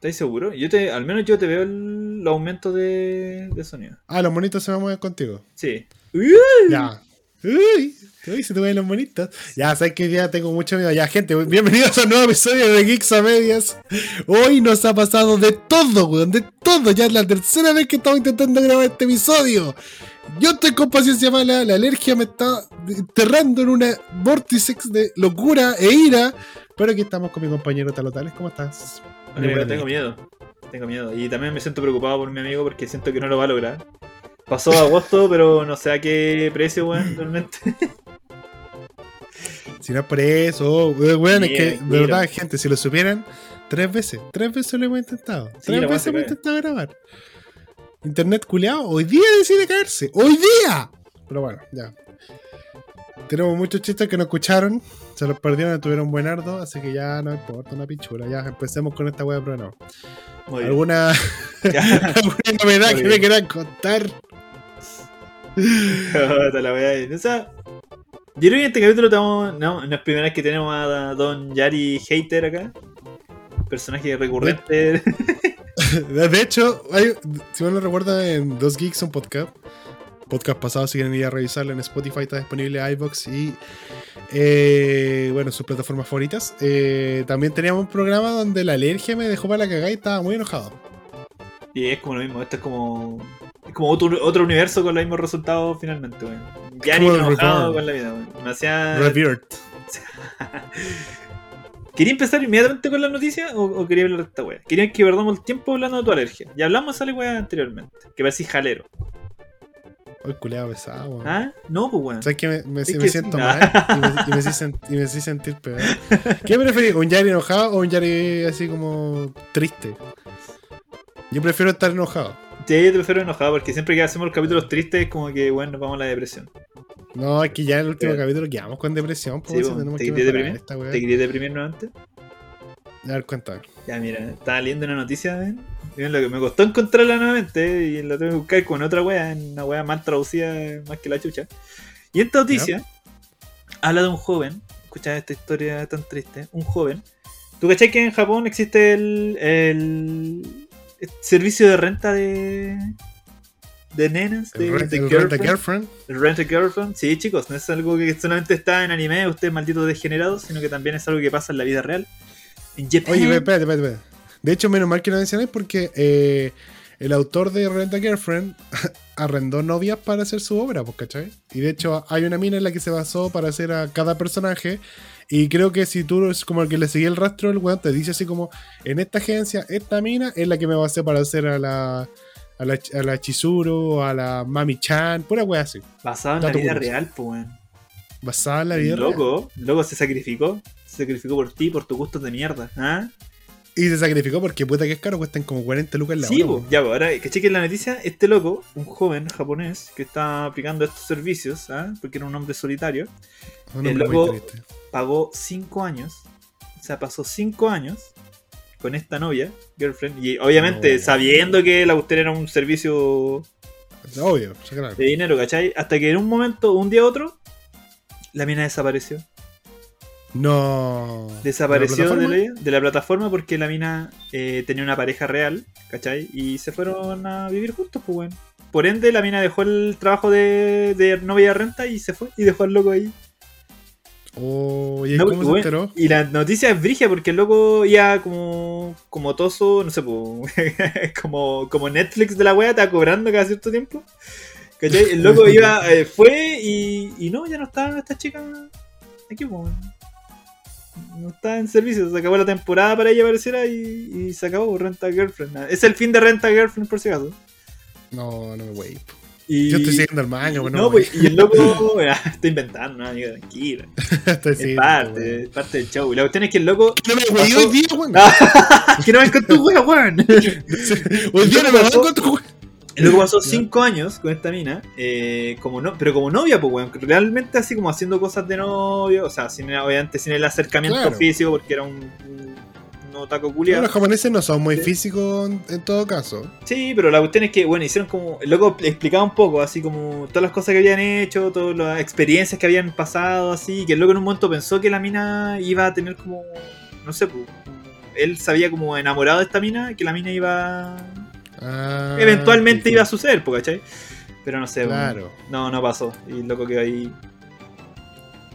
¿Estás seguro? Yo te, al menos yo te veo el, aumento de, de sonido. Ah, los monitos se van a mover contigo. Sí. Ya. Uy, uy, se te ven los monitos. Ya, sabes que ya tengo mucho miedo. Ya, gente, bienvenidos a un nuevo episodio de Geeks a Medias. Hoy nos ha pasado de todo, weón, de todo. Ya es la tercera vez que estamos intentando grabar este episodio. Yo estoy con paciencia mala, la alergia me está enterrando en una vórtice de locura e ira. Pero aquí estamos con mi compañero Talotales. ¿Cómo estás? Tengo miedo. Tengo miedo. Y también me siento preocupado por mi amigo porque siento que no lo va a lograr. Pasó agosto, pero no sé a qué precio, weón, realmente. Si no es por eso, weón, es que, de verdad, gente, si lo supieran, tres veces, tres veces lo hemos intentado. tres veces hemos intentado grabar. Internet culeado, hoy día decide caerse. ¡Hoy día! Pero bueno, ya. Tenemos muchos chistes que no escucharon, se los perdieron, y tuvieron buen ardo, así que ya no importa una pichura. Ya empecemos con esta web, pero no. ¿Alguna, ¿Alguna novedad que me quieran contar? la o sea, yo creo que en este capítulo estamos. No, no es primera vez que tenemos a Don Yari Hater acá. Personaje recurrente. De, hecho, hay, si no lo recuerdan, en Dos Geeks un podcast. Podcast pasado, si quieren ir a revisarlo en Spotify, está disponible iBox y eh, bueno, sus plataformas favoritas. Eh, también teníamos un programa donde la alergia me dejó para la cagada y estaba muy enojado. Y es como lo mismo, esto es como. Es como otro, otro universo con los mismos resultados finalmente, weón. Ya ni enojado con la vida, weón. Demasiado. Revert. ¿Quería empezar inmediatamente con la noticia o, quería hablar de esta weá? Querían que perdamos el tiempo hablando de tu alergia. Ya hablamos de esa weá anteriormente. Que parecís jalero. Hoy culeado pesado, weón. ¿Ah? No, pues weón. ¿Sabes que me, me, siento mal? y, me, y, me sentir peor. ¿Qué preferís? ¿Un Yari enojado o un Yari así como triste? Yo prefiero estar enojado. Sí, yo prefiero enojado porque siempre que hacemos los capítulos tristes es como que, bueno, nos vamos a la depresión. No, es que ya en el último capítulo quedamos con depresión. Pues, sí, ¿Te, querías deprimir? ¿Te querías deprimir nuevamente? A ver, cuéntame. Ya, mira, estaba leyendo una noticia, ¿ven? Miren lo que me costó encontrarla nuevamente y la tengo que buscar con otra wea, una wea más traducida más que la chucha. Y esta noticia habla de un joven, escucha esta historia tan triste, un joven. ¿Tú cachai que en Japón existe el, el servicio de renta de de nenas, de, rent, girlfriend, Rent a girlfriend. Sí, chicos, no es algo que solamente está en anime, ustedes malditos degenerados, sino que también es algo que pasa en la vida real. En Oye, espérate, espérate, espérate. De hecho, menos mal que lo mencioné porque eh, el autor de Rent a Girlfriend arrendó novias para hacer su obra, pues, ¿cachai? Y de hecho, hay una mina en la que se basó para hacer a cada personaje y creo que si tú es como el que le seguí el rastro, el weón te dice así como, en esta agencia, esta mina es la que me hacer para hacer a la, a la, a la Chizuru, a la Mami Chan, pura weá así. Basado en la vida real, pues weón. Basado en la vida real. Loco, loco se sacrificó. Se sacrificó por ti, por tus gustos de mierda. ¿ah? Y se sacrificó porque puta que es caro, cuestan como 40 lucas la sí, hora. Sí, ya, pues ahora que chequen la noticia, este loco, un joven japonés que está aplicando estos servicios, ¿ah? porque era un hombre solitario, el loco pagó 5 años, o sea, pasó 5 años con esta novia, girlfriend, y obviamente sabiendo que la usted era un servicio Obvio, de dinero, ¿cachai? Hasta que en un momento, un día u otro, la mina desapareció. No. Desapareció ¿De la, plataforma porque la mina eh, tenía una pareja real, ¿cachai? Y se fueron a vivir juntos, pues bueno. Por ende, la mina dejó el trabajo de, de novia renta y se fue y dejó al loco ahí. Oh, ¿y cómo se enteró? Y la noticia es brigia porque el loco ya como, como toso, no sé, como, como Netflix de la wea, está cobrando cada cierto tiempo. ¿Cachai? El loco iba, eh, fue y, y no, ya no estaba esta chica aquí, pues. No está en servicio, se acabó la temporada para ella pareciera y, se acabó Renta Girlfriend. Es el fin de Renta Girlfriend por si acaso. No, no me wey. Yo estoy siguiendo el manga, bueno. No, pues, y el loco está inventando, no, amigo, tranquila. es parte, es parte del show. Y la cuestión es que el loco. No me wey hoy día, weón. que no me con tu wea, weón. Hoy día no me tu loco pasó 5 años con esta mina, eh, como no, pero como novia, pues, weón. Realmente así como haciendo cosas de novio, o sea, sin, obviamente sin el acercamiento físico, porque era un, taco culiado. los japoneses no son muy físicos en, todo caso. Sí, pero la cuestión es que, bueno, hicieron como. Loco explicaba un poco, así como todas las cosas que habían hecho, todas las experiencias que habían pasado, así. Que el loco en un momento pensó que la mina iba a tener como. No sé, pues, él se había como enamorado de esta mina, que la mina iba... Ah, eventualmente iba a suceder, ¿cachai? Pero no sé, claro. no, no pasó. Y loco que ahí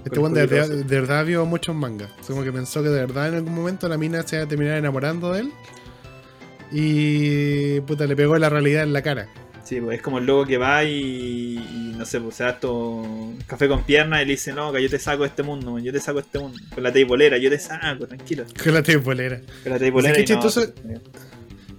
este weón de, verdad vio muchos mangas. Como que pensó que de verdad en algún momento la mina se iba a terminar enamorando de él. Y puta, le pegó la realidad en la cara. Sí, pues es como el loco que va y, no sé, pues se da esto café con piernas y le dice, no, que yo te saco de este mundo, yo te saco de este mundo. Con la teibolera, yo te saco, tranquilo. Con la teibolera. Con la teibolera. y no,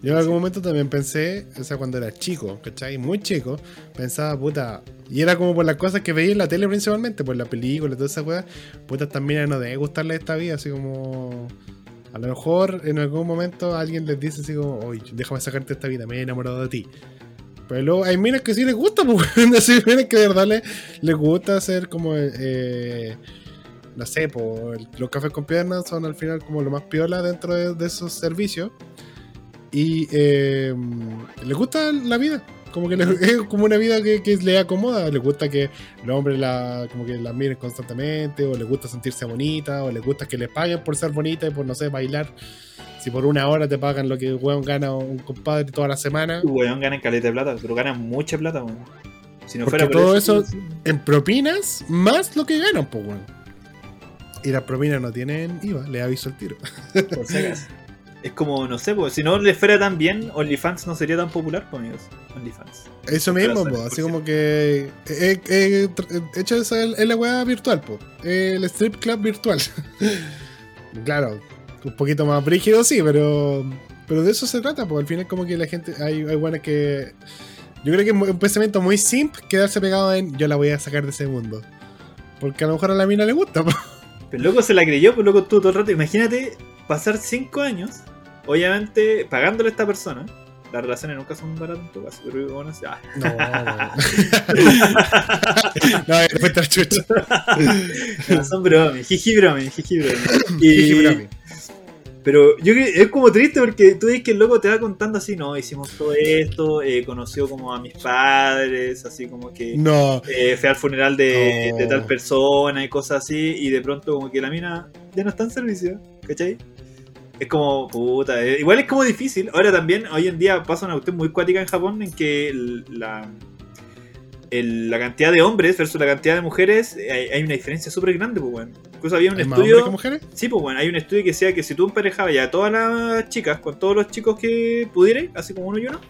yo en algún momento también pensé, o sea, cuando era chico, ¿cachai? Muy chico, pensaba, puta. Y era como por las cosas que veía en la tele principalmente, por la película y toda esa weá. Puta, también no debe gustarle esta vida, así como. A lo mejor en algún momento alguien les dice así como, oye, déjame sacarte esta vida, me he enamorado de ti. Pero luego hay minas que sí les gusta, pues, hay minas que de verdad les, gusta hacer como, eh, no sé, pues, los cafés con piernas son al final como lo más piola dentro de esos servicios. Y eh, le gusta la vida. Como que es como una vida que, le acomoda. Le gusta que los hombres la, como que la miren constantemente, o le gusta sentirse bonita, o le gusta que le paguen por ser bonita y por, no sé, bailar. Si por una hora te pagan lo que weón gana un compadre toda la semana. Weón gana en caleta de plata, pero gana mucha plata, weón. Si no fuera todo eso, en propinas, más lo que ganan, pues weón. Y las propinas no tienen IVA, le aviso el tiro. Por si es como, no sé, pues, si no le fuera tan bien, OnlyFans no sería tan popular, pues, amigos. OnlyFans. Eso mismo, pues, así como que. Eh, eh, eh hecho esa es la weá virtual, pues. El strip club virtual. claro, un poquito más brígido, sí, pero. Pero de eso se trata, pues al final, como que la gente. Hay, hay buenas que. Yo creo que es un pensamiento muy simple quedarse pegado en yo la voy a sacar de ese mundo. Porque a lo mejor a la mina le gusta, pues. Pero loco se la creyó, pues loco estuvo todo el rato. Imagínate pasar 5 años obviamente pagándole a esta persona. Las relaciones nunca son baratas pero bueno, ah. No, no, chucha. no, son bromes, jiji bromes, jiji bromes. Pero yo creo es como triste porque tú ves que el loco te va contando así, no, hicimos todo esto, eh, conoció como a mis padres, así como que no. eh, fue al funeral de, de, tal persona y cosas así, y de pronto como que la mina ya no está en servicio, ¿cachai? Es como, puta, eh, igual es como difícil. Ahora también, hoy en día pasa una cuestión muy cuática en Japón en que la, la cantidad de hombres versus la cantidad de mujeres eh, hay, una diferencia súper grande, pues bueno. Incluso había un estudio. mujeres? Sí, pues bueno, hay un estudio que decía que si tú emparejabas ya a todas las chicas con todos los chicos que pudieras, así como uno y uno,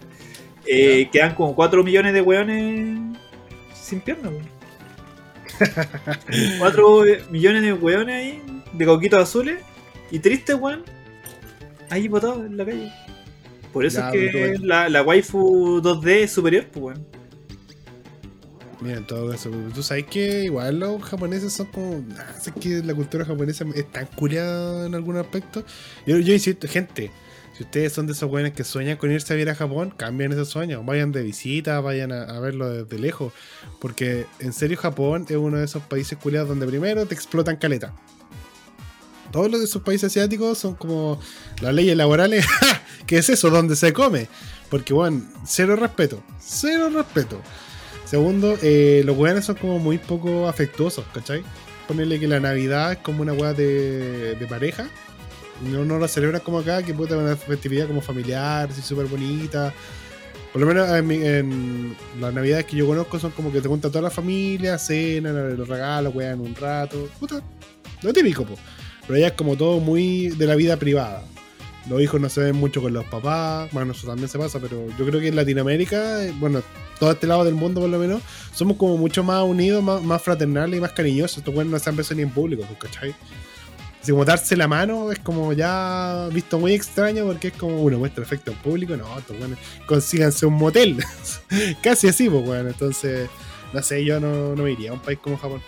eh, quedan como 4 millones de weones sin piernas, 4 millones de weones ahí, de coquitos azules. Y triste, weón, ahí botado en la calle. Por eso es que la, la, waifu 2D es superior, pues, weón. Mira, todo eso. Tú sabes que igual los japoneses son como. Ah, sé que la cultura japonesa es tan en algún aspecto. Yo, yo insisto, gente, si ustedes son de esos buenos que sueñan con irse a vivir a Japón, cambien ese sueño. Vayan de visita, vayan a, verlo desde lejos. Porque en serio, Japón es uno de esos países culiados donde primero te explotan caleta todos los de esos países asiáticos son como las leyes laborales. ¿Qué es eso? ¿Dónde se come? Porque, bueno, cero respeto. Cero respeto. Segundo, eh, los weones son como muy poco afectuosos, ¿cachai? Ponerle que la Navidad es como una weá de, pareja. No, lo celebran como acá, que puede tener una festividad como familiar, súper bonita. Por lo menos en, las navidades que yo conozco son como que te cuenta toda la familia, cenan, los regalos, wean un rato. Puta, lo típico, pues. Pero allá es como todo muy de la vida privada. Los hijos no se ven mucho con los papás, bueno, eso también se pasa, pero yo creo que en Latinoamérica, eh, bueno, todo este lado del mundo por lo menos, somos como mucho más unidos, más, fraternales y más cariñosos. Estos bueno no se han ni en público, pues, ¿cachai? Así como darse la mano es como ya visto muy extraño porque es como uno muestra efecto en público, no, estos bueno, consíganse un motel. Casi así, pues bueno, entonces, no sé, yo no, no iría a un país como Japón.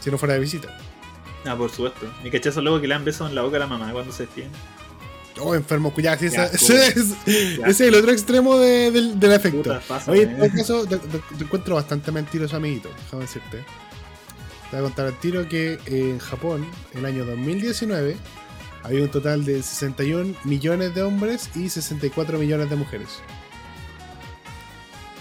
Si no fuera de visita. Ah, por supuesto. Mi cachazo luego que le dan besos en la boca a la mamá cuando se despiden. Oh, enfermo, cuidado, ese, es, es, el otro extremo de, del, efecto. Oye, en todo caso, te, encuentro bastante mentiroso, amiguito, déjame decirte. Te voy a contar al tiro que en Japón, en el año 2019, había un total de 61 millones de hombres y 64 millones de mujeres.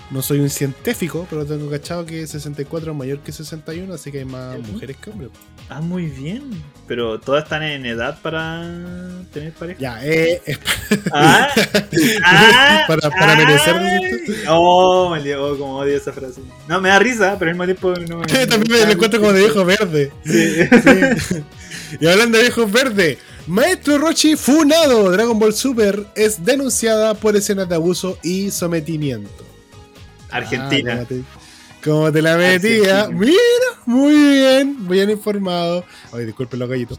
No soy un científico, pero tengo cachado que 64 es mayor que 61, así que hay más mujeres que hombres. Ah, muy bien. Pero todas están en edad para tener pareja. Ya, eh. ah, ah, para, para merecer. Oh, me oh, como odio esa frase. No, me da risa, pero al mismo tiempo no me. También me encuentro como de viejo verde. Sí. sí. y hablando de viejos verde, Maestro Rochi Funado Dragon Ball Super es denunciada por escenas de abuso y sometimiento. Argentina. Ah, como, te, la metía. Mira, muy bien, bien informado. Oye, disculpen los gallitos.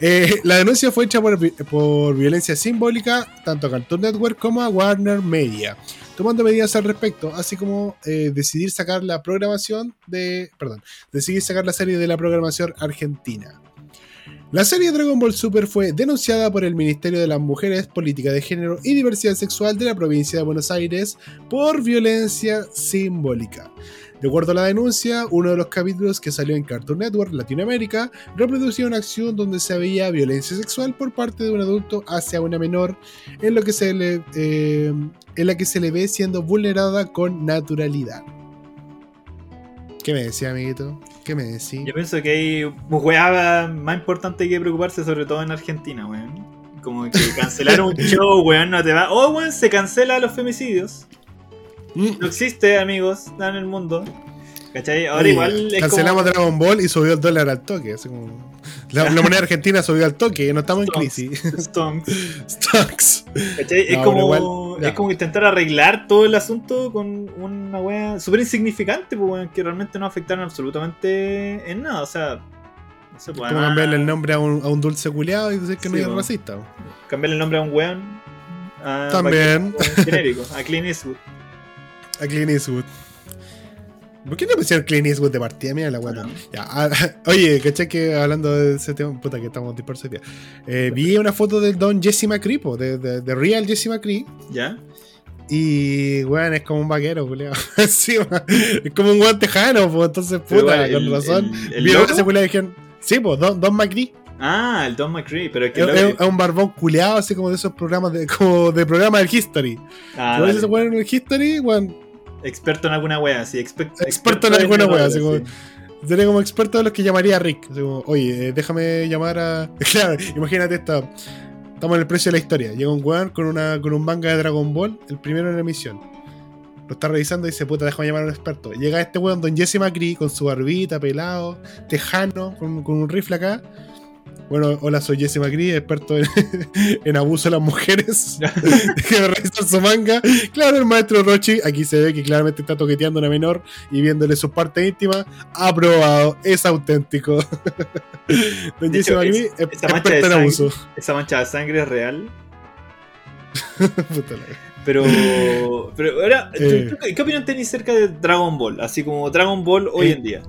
Eh, la denuncia fue hecha por, por, violencia simbólica tanto a Cartoon Network como a Warner Media, tomando medidas al respecto, así como eh, decidir sacar la programación de. Perdón, decidir sacar la serie de la programación argentina. La serie Dragon Ball Super fue denunciada por el Ministerio de las Mujeres, Política de Género y Diversidad Sexual de la provincia de Buenos Aires por violencia simbólica. De acuerdo a la denuncia, uno de los capítulos que salió en Cartoon Network Latinoamérica reproducía una acción donde se veía violencia sexual por parte de un adulto hacia una menor, en, eh, en la que se le ve siendo vulnerada con naturalidad. ¿Qué me decía, amiguito? ¿Qué me decís? Yo pienso que hay weá más importante que preocuparse, sobre todo en Argentina, weón. Como que cancelar un show, weón, no te va. Oh, weón, se cancela los femicidios. Mm. No existe, amigos, nada en el mundo. ¿Cachai? Ahora igual. Es cancelamos Dragon Ball y subió el dólar al toque. Así como... La, moneda argentina subió al toque, no estamos en crisis. Stonks. Stonks. es, como, es como intentar arreglar todo el asunto con una wea súper insignificante, pues, que realmente no afectaron absolutamente en nada. O sea, no sé, pues, como cambiarle el nombre a un, a un dulce culiado y decir que no es racista. Cambiarle el nombre a un weón. También. genérico, a Clint Eastwood. A Clint Eastwood. ¿Por qué no pusieron Clint Eastwood de partida? Mira la guata. Ah, oye, ¿cachai que hablando de ese tema? Puta, que estamos dispersos eh, Vi una foto del don Jesse McCree, de, de, Real Jesse McCree. ¿Ya? Y, weón, es como un vaquero, culiado. sí, es como un guante tejano, pues entonces, puta, con razón. ¿Vieron ese culiado dijeron, sí, pues, Don, don McCree. Ah, el Don McCree, pero es que. Es, un barbón culeado, así como de esos programas de, como de programa del History. Ah, ¿Sabes ese en el History? Weón, Experto en alguna wea, sí. experto, en alguna wea, así como. Sería como experto de los que llamaría a Rick. Oye, eh, déjame llamar a. Claro, imagínate esta. Estamos en el precio de la historia. Llega un weón con, una, con un manga de Dragon Ball, el primero en la emisión. Lo está revisando y dice, puta, déjame llamar a un experto. Llega este weón, don Jesse McCree, con su barbita, pelado, tejano, con, con un rifle acá bueno, hola, soy Jesse McCree, experto en, abuso de las mujeres. que revisar su manga. Claro, el maestro Rochi, aquí se ve que claramente está toqueteando a una menor y viéndole su parte íntima. Aprobado, es auténtico. Don Jesse McCree, experto en abuso. Esa mancha de sangre es real. pero, pero ahora, eh. ¿qué opinión tenéis cerca de Dragon Ball? Así como Dragon Ball hoy en día.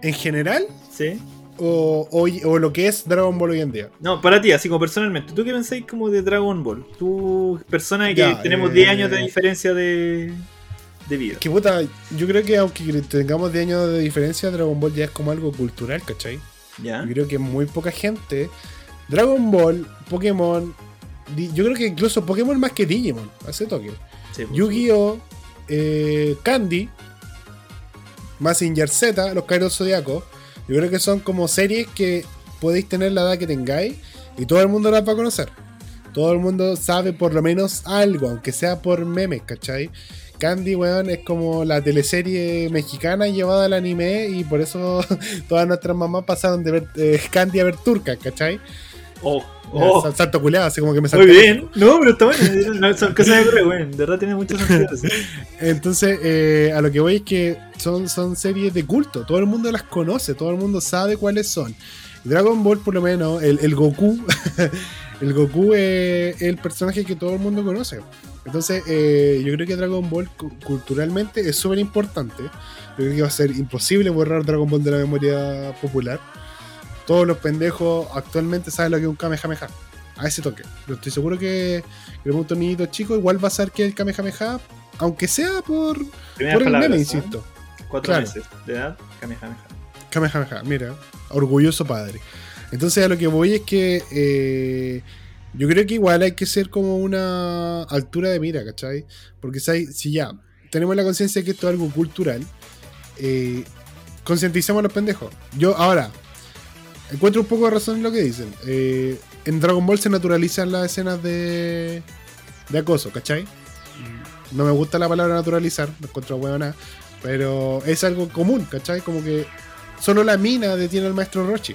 ¿En general? Sí o, o, lo que es Dragon Ball hoy en día. No, para ti, así como personalmente, ¿tú qué pensáis como de Dragon Ball? Tú, persona que tenemos 10 años de eh, diferencia de, de vida. Que puta, yo creo que aunque tengamos 10 años de diferencia, Dragon Ball ya es como algo cultural, ¿cachai? Ya. Yo creo que muy poca gente. Dragon Ball, Pokémon, yo creo que incluso Pokémon más que Digimon, hace toque. Pues, Yu-Gi-Oh! Eh, Candy, Massinger Z, los Kairos Zodiacos yo creo que son como series que podéis tener la edad que tengáis y todo el mundo las va a conocer. Todo el mundo sabe por lo menos algo, aunque sea por memes, ¿cachai? Candy, weón, es como la teleserie mexicana llevada al anime y por eso todas nuestras mamás pasaron de ver eh, Candy a ver turca, ¿cachai? Oh, oh. Salto culeado, así como que me salto. Muy bien, no, pero está bueno, son cosas de weón, de verdad tiene mucho sentido. Entonces, eh, a lo que voy es que son, son series de culto, todo el mundo las conoce, todo el mundo sabe cuáles son. Dragon Ball, por lo menos, el, el Goku, el Goku es el personaje que todo el mundo conoce. Entonces, eh, yo creo que Dragon Ball culturalmente es súper importante. Yo creo que va a ser imposible borrar Dragon Ball de la memoria popular. Todos los pendejos actualmente saben lo que es un Kamehameha. A ese toque. Pero estoy seguro que el mundo niñito chico igual va a saber que es el Kamehameha, aunque sea por, por el meme, insisto. Cuatro meses de edad, Kamehameha. Kamehameha, mira, orgulloso padre. Entonces a lo que voy es que eh, yo creo que igual hay que ser como una altura de mira, ¿cachai? Porque si, si ya tenemos la conciencia de que esto es algo cultural, eh, concienticemos a los pendejos. Yo, ahora, encuentro un poco de razón en lo que dicen. Eh, en Dragon Ball se naturalizan las escenas de, de acoso, ¿cachai? No me gusta la palabra naturalizar, no encuentro nada pero es algo común, ¿cachai? Como que solo la mina detiene al maestro Rochi.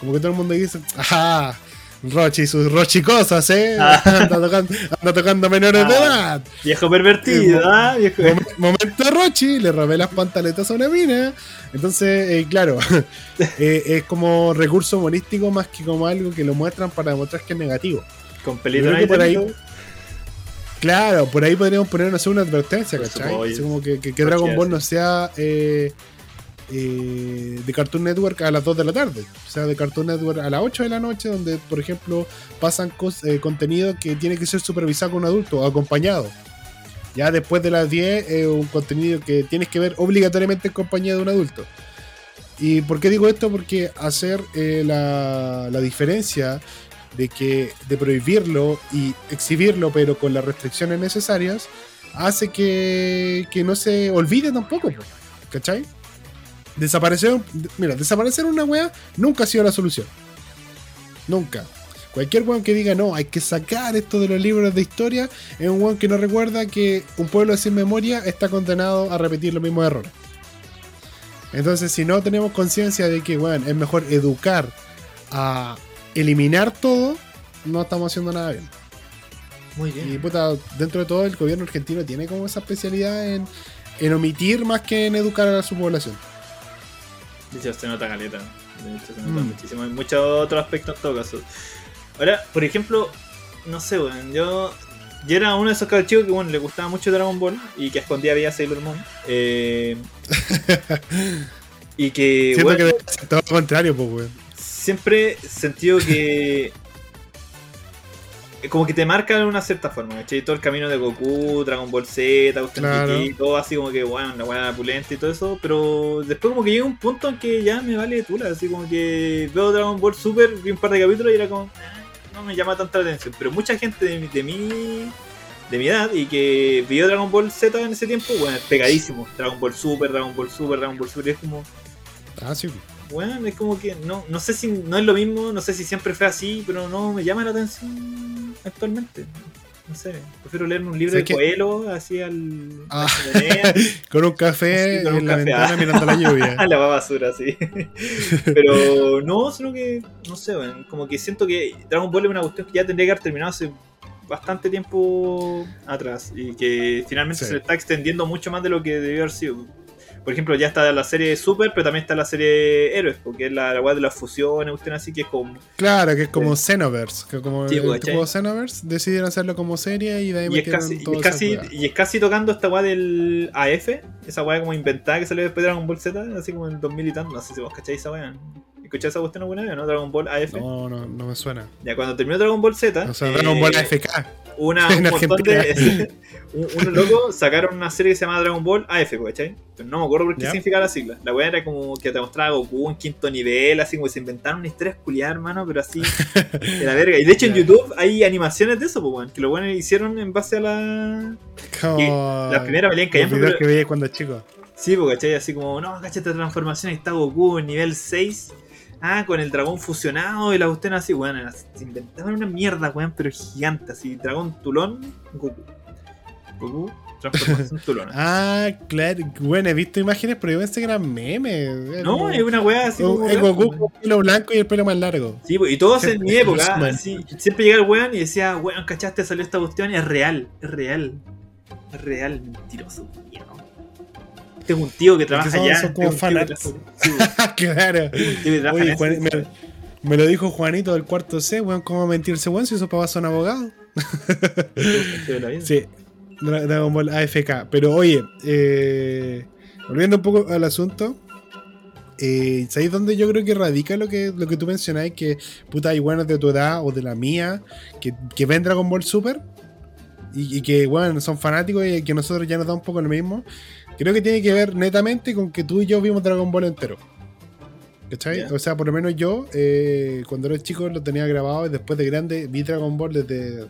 Como que todo el mundo dice, ¡ajá! Rochi, sus Rochi cosas, ¿eh? Ah. Anda, tocando, menores de ah. edad. Viejo pervertido, ¿ah? Viejo... Momento Rochi, le robé las pantaletas a una mina. Entonces, eh, claro, eh, es como recurso humorístico más que como algo que lo muestran para demostrar que es negativo. Con pelito por ahí. Claro, por ahí podríamos ponernos una advertencia, ¿cachai? Así como que, que, Dragon Ball no sea eh, eh, de Cartoon Network a las 2 de la tarde. O sea, de Cartoon Network a las 8 de la noche, donde, por ejemplo, pasan eh, contenido que tiene que ser supervisado con un adulto acompañado. Ya después de las 10 es un contenido que tienes que ver obligatoriamente en compañía de un adulto. ¿Y por qué digo esto? Porque hacer eh, la, la diferencia de que de prohibirlo y exhibirlo pero con las restricciones necesarias hace que, que no se olvide tampoco, ¿cachai? Desaparecer, mira, desaparecer una wea nunca ha sido la solución. Nunca. Cualquier weón que diga no, hay que sacar esto de los libros de historia, es un weón que no recuerda que un pueblo sin memoria está condenado a repetir los mismos errores. Entonces, si no tenemos conciencia de que, weón, es mejor educar a eliminar todo, no estamos haciendo nada bien. Muy bien. Y puta, dentro de todo, el gobierno argentino tiene como esa especialidad en, en omitir más que en educar a su población. De se nota caleta. De hecho, se nota mm. muchísimo. Hay muchos otros aspectos en todo caso. Ahora, por ejemplo, no sé, weón. Yo, yo era uno de esos chicos que bueno, le gustaba mucho Dragon Ball y que escondía veía Sailor Moon. Eh, y que. Siento que todo lo contrario, pues, weón. Siempre sentido que como que te marca de una cierta forma, ¿cachai? Todo el camino de Goku, Dragon Ball Z, todo así como que, bueno, una buena pulenta y todo eso, pero después como que llega un punto en que ya me vale tula, así como que veo Dragon Ball Super, vi un par de capítulos y era como, eh, no me llama tanta la atención, pero mucha gente de mi, de mi, de mi edad y que vio Dragon Ball Z en ese tiempo, bueno, pegadísimo, Dragon Ball Super, Dragon Ball Super, Dragon Ball Super, es como... Ah, sí bueno, es como que no, no sé si no es lo mismo, no sé si siempre fue así, pero no me llama la atención actualmente. No sé, prefiero leerme un libro de Coelho así al. Ah, con un café con un en la ventana ah. mirando la lluvia. la basura, sí. pero no, sino que, no sé, como que siento que Dragon Ball es una cuestión que ya tendría que haber terminado hace bastante tiempo atrás y que finalmente se le está extendiendo mucho más de lo que debió haber sido por ejemplo, ya está la serie Super, pero también está la serie Héroes, porque es la, la de las fusiones, usted así que es como. Claro, que es como Xenoverse, que como el juego Xenoverse decidieron hacerlo como serie y de ahí y es casi, y, casi, y es casi tocando esta weá del AF, esa weá como inventada que salió después de Dragon Ball Z, así como en 2000 y tanto, no sé si vos cacháis esa weá. ¿Escuchaste esa cuestión alguna vez, no? Dragon Ball AF. No, no, no me suena. Ya cuando terminó Dragon Ball Z. O sea, Dragon Ball eh, AFK. Una, un montón de. unos locos sacaron una serie que se llama Dragon Ball AF, ¿cachai? Pero no me acuerdo por qué significaba la sigla. La weá era como que te mostraba Goku en quinto nivel, así como que se inventaron una historia esculiada, hermano, pero así. de la verga. Y de hecho en YouTube hay animaciones de eso, pues, weón. Que lo bueno hicieron en base a la. Como... La primera pelea en Callampa. Pero... que veía cuando chico. Sí, pues, ¿cachai? Así como, no, cachai, esta transformación está Goku en nivel 6 Ah, con el dragón fusionado y la cuestión así, weón. Bueno, se inventaban una mierda, weón, pero gigante, así. Dragón tulón, Goku. Goku, transformación tulón. ah, claro. Bueno, he visto imágenes, pero yo pensé que eran memes. No, es una weá así. Como el Goku con el pelo blanco y el pelo más largo. Sí, y todos en mi época, así. Siempre llegaba el weón y decía, weón, cachaste, salió esta cuestión y es real, es real. Es real, mentiroso. Tengo un tío que trabaja allá. Son como claro. me, lo dijo Juanito del cuarto C, weón, cómo mentirse, weón, si esos papás son abogados. sí, Dragon Ball AFK. Pero oye, eh, volviendo un poco al asunto. Eh, ¿Sabéis dónde yo creo que radica lo que, lo que tú mencionáis? Que puta hay buenos de tu edad o de la mía que, que ven Dragon Ball Super y, y que bueno, son fanáticos y que nosotros ya nos da un poco lo mismo. Creo que tiene que ver netamente con que tú y yo vimos Dragon Ball entero. ¿Cachai? O sea, por lo menos yo, eh, cuando era chico, lo tenía grabado y después de grande vi Dragon Ball desde.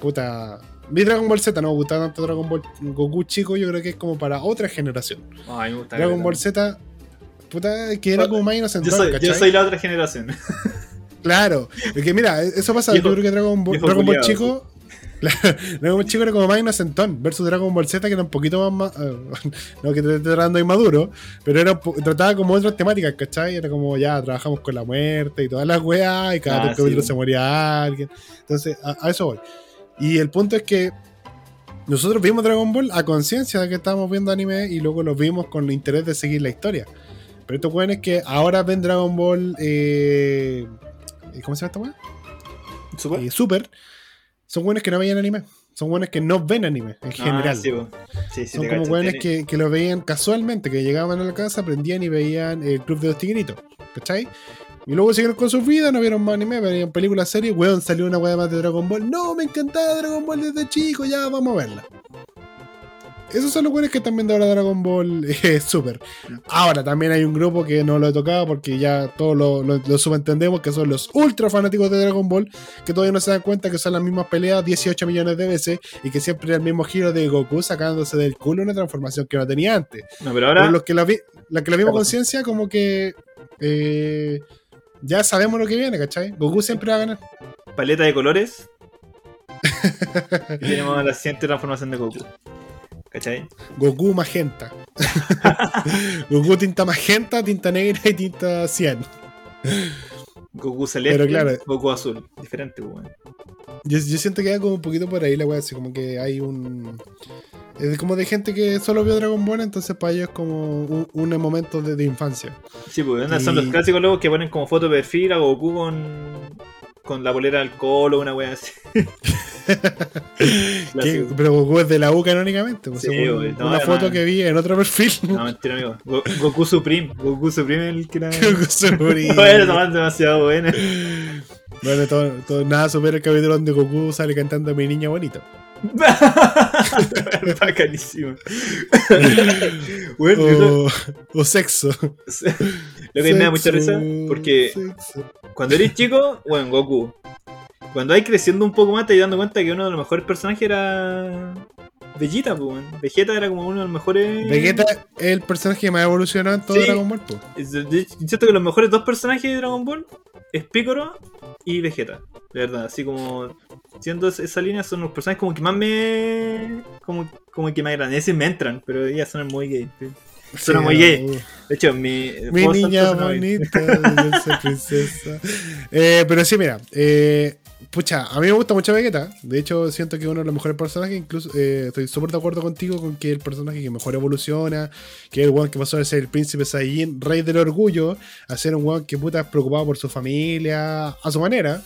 Puta. Vi Dragon Ball Z, no me gustaba tanto Dragon Ball Goku chico, yo creo que es como para otra generación. Dragon Ball Z, puta, que era como más inocente. Yo soy, yo soy la otra generación. Claro, que mira, eso pasa, yo creo que Dragon Ball, Dragon Ball chico Dragon Ball chico era como más inocentón versus Dragon Ball Z que era un poquito más, eh, no que te tratando inmaduro, pero era trataba como otras temáticas, ¿cachai? Era como ya trabajamos con la muerte y todas las weas y cada ah, capítulo se moría alguien. Entonces, a, eso voy. Y el punto es que nosotros vimos Dragon Ball a conciencia de que estábamos viendo anime y luego lo vimos con el interés de seguir la historia. Pero esto bueno es que ahora ven Dragon Ball eh, ¿cómo se llama esta wea? Super. Eh, Super son que no veían anime. Son buenos que no ven anime en ah, general. son como buenos que, que, lo veían casualmente, que llegaban a la casa, aprendían y veían el Club de los Tigritos. ¿Cachai? Y luego siguieron con sus vidas, no vieron más anime, veían películas, series. Weón, salió una weá más de Dragon Ball. No, me encantaba Dragon Ball desde chico, ya vamos a verla. Esos son los buenos que están viendo ahora Dragon Ball eh, Super. Ahora también hay un grupo que no lo he tocado porque ya todos lo, lo, subentendemos que son los ultra fanáticos de Dragon Ball que todavía no se dan cuenta que son las mismas peleas 18 millones de veces y que siempre el mismo giro de Goku sacándose del culo una transformación que no tenía antes. No, pero ahora. los que la, vi, la que la vimos conciencia, como que. Eh, ya sabemos lo que viene, ¿cachai? Goku siempre va a ganar. Paleta de colores. y tenemos la siguiente transformación de Goku. ¿Cachai? Goku magenta. Goku tinta magenta, tinta negra y tinta 100. Goku celeste, Goku azul. Diferente, weón. Yo, siento que va como un poquito por ahí la weá, así como que hay un. Es como de gente que solo vio Dragon Ball, entonces para ellos es como un, momento de, infancia. Sí, pues son los clásicos luego que ponen como foto de perfil a Goku con, con la bolera al colo, una wea así. pero Goku es de la U canónicamente. Pues, una foto que vi en otro perfil. No, mentira, amigo. Goku Supreme. Goku Supreme el que era. Goku Supreme. bueno, demasiado bueno. Bueno, todo, nada supera el capítulo donde Goku sale cantando Mi Niña Bonita. Bacanísimo. bueno, o, sexo. Lo que me da mucha risa, porque cuando eres chico, bueno, Goku. Cuando hay creciendo un poco más, te das dando cuenta que uno de los mejores personajes era. Vegeta, pues, Vegeta era como uno de los mejores. Vegeta es el personaje que más evolucionado en todo Dragon Ball, pues. Siento que los mejores dos personajes de Dragon Ball es Piccolo y Vegeta. De verdad, así como. Siendo esa línea, son los personajes como que más me. Como, como que me agradecen, me entran, pero ya son muy gay. Suena muy gay. De hecho, mi. Mi niña bonita, princesa. Eh, pero sí, mira. Eh, pucha, a mí me gusta mucho Vegeta. De hecho, siento que es uno de los mejores personajes. Incluso eh, estoy súper de acuerdo contigo con que el personaje que mejor evoluciona. Que es el one que pasó de ser el príncipe Saiyajin, rey del orgullo, a ser un one que puta es preocupado por su familia a su manera.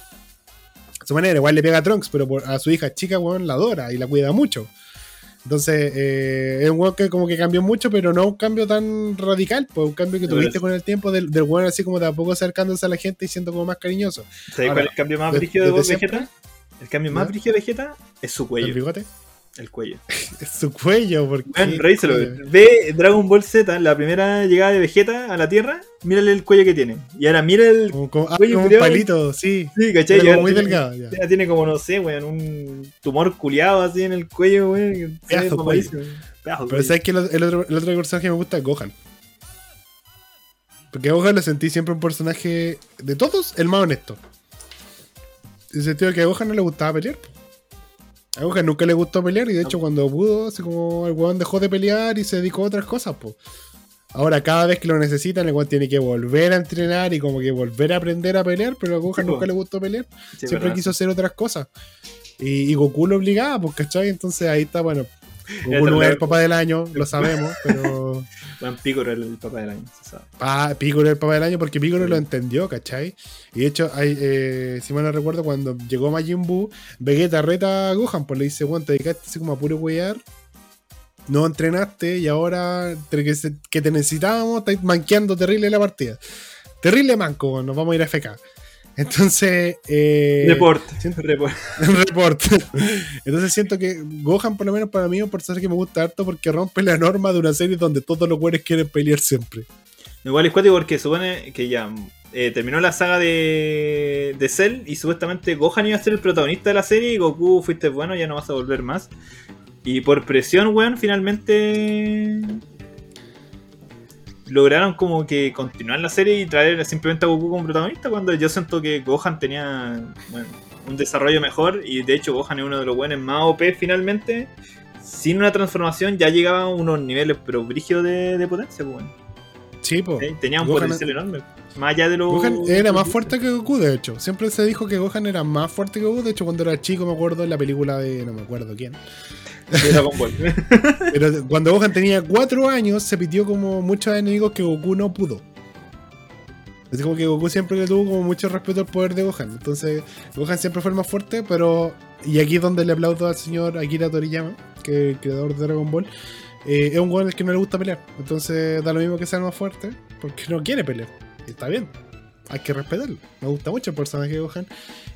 A su manera, igual le pega a Trunks, pero a su hija chica, weón, la adora y la cuida mucho. Entonces, eh, es un weón que como que cambió mucho, pero no un cambio tan radical, pues un cambio que tuviste con el tiempo del, del weón así como de a poco acercándose a la gente y siendo como más cariñoso. ¿Sabes cuál es el cambio más brígido de Vegeta? El cambio más brígido de Vegeta es su cuello. ¿El bigote? El cuello. su cuello, porque. Ve Dragon Ball Z, la primera llegada de Vegeta a la Tierra, mírale el cuello que tiene. Y ahora mira el. Como, ah, un palito, sí. Sí, ¿cachai? Como muy delgado. Ya. Tiene como, no sé, weón, un tumor culiado así en el cuello, weón. Pero sabes que el, otro, el otro personaje que me gusta es Gohan. Porque Gohan lo sentí siempre un personaje de todos el más honesto. En el sentido de que a Gohan no le gustaba pelear. A Gohan nunca le gustó pelear y de hecho cuando pudo, así como el weón dejó de pelear y se dedicó a otras cosas, pues. Ahora cada vez que lo necesitan, el weón tiene que volver a entrenar y como que volver a aprender a pelear, pero a Gohan nunca le gustó pelear. Siempre quiso hacer otras cosas. Y, Goku lo obligaba, pues, ¿cachai? Entonces ahí está, bueno. Goku no es el papá del año, lo sabemos, pero. Bueno, Piccolo es el papá del año, se sabe. Ah, Piccolo es el papá del año porque Piccolo lo entendió, ¿cachai? Y de hecho, hay, eh, si mal no recuerdo, cuando llegó Majin Buu, Vegeta reta a Gohan, pues le dice, bueno, te dedicaste así como a puro weyar, no entrenaste y ahora que, te necesitábamos, estás manqueando terrible la partida. Terrible manco, nos vamos a ir a FK. Entonces. Eh, report. report. report. Entonces siento que Gohan, por lo menos para mí, es un personaje que me gusta harto porque rompe la norma de una serie donde todos los güeyes quieren pelear siempre. Igual es cuático porque supone que ya eh, terminó la saga de, de Cell y supuestamente Gohan iba a ser el protagonista de la serie y Goku fuiste bueno, ya no vas a volver más. Y por presión, weón, finalmente lograron como que continuar la serie y traer simplemente a Goku como protagonista cuando yo siento que Gohan tenía un desarrollo mejor y de hecho Gohan es uno de los buenos más OP finalmente. Sin una transformación ya llegaba a unos niveles pero brígidos de, de potencia, pues, Sí. Tenía un potencial enorme. Más allá de lo. Gohan era más fuerte que Goku, de hecho. Siempre se dijo que Gohan era más fuerte que Goku. De hecho, cuando era chico, me acuerdo en la película de. No me acuerdo quién. Pero cuando Gohan tenía 4 años, se pidió como muchos enemigos que Goku no pudo. Es como que Goku siempre le tuvo como mucho respeto al poder de Gohan. Entonces, Gohan siempre fue el más fuerte, pero. Y aquí es donde le aplaudo al señor Akira Toriyama, que es el creador de Dragon Ball. Eh, es un weón al que no le gusta pelear. Entonces da lo mismo que sea el más fuerte, porque no quiere pelear. Y está bien hay que respetarlo. Me gusta mucho el personaje de Gohan.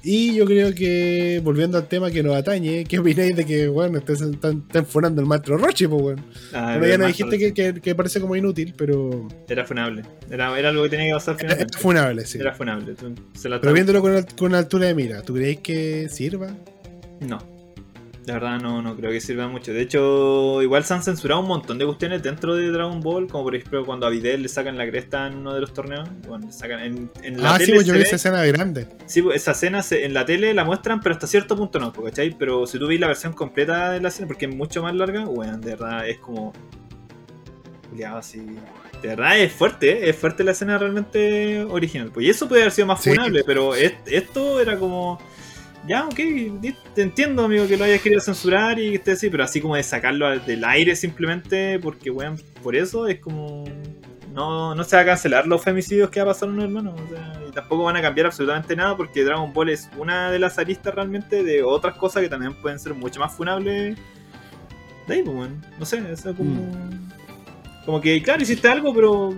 Y yo creo que, volviendo al tema que nos atañe, ¿qué opináis de que, bueno, estén, están, funando el maestro Rochi, pues, bueno? Ah, ya nos dijiste que, que, parece como inútil, pero. Era funable. Era, era algo que tenía que pasar finalmente. Era funable, sí. Era funable. pero viéndolo con, con altura de mira, ¿tú creéis que sirva? No. La verdad no, no creo que sirva mucho. De hecho, igual se han censurado un montón de cuestiones dentro de Dragon Ball, como por ejemplo cuando a Videl le sacan la cresta en uno de los torneos. Bueno, le sacan en, en la ah, sí, pues yo vi esa escena grande. Sí, pues esa escena en la tele la muestran, pero hasta cierto punto no, ¿cachai? Pero si tú ves la versión completa de la escena, porque es mucho más larga, bueno, de verdad es como... así... De verdad es fuerte, ¿eh? es fuerte la escena realmente original. Pues y eso puede haber sido más funable, pero esto era como ya, ok, te entiendo, amigo, que lo hayas querido censurar y que esté así, pero así como de sacarlo del aire simplemente, porque, weón, por eso es como. No, no se va a cancelar los femicidios que va a pasar unos hermanos. O sea, y tampoco van a cambiar absolutamente nada porque Dragon Ball es una de las aristas realmente de otras cosas que también pueden ser mucho más funables. De ahí, pues, No sé, eso como. Mm. Como que, claro, hiciste algo, pero.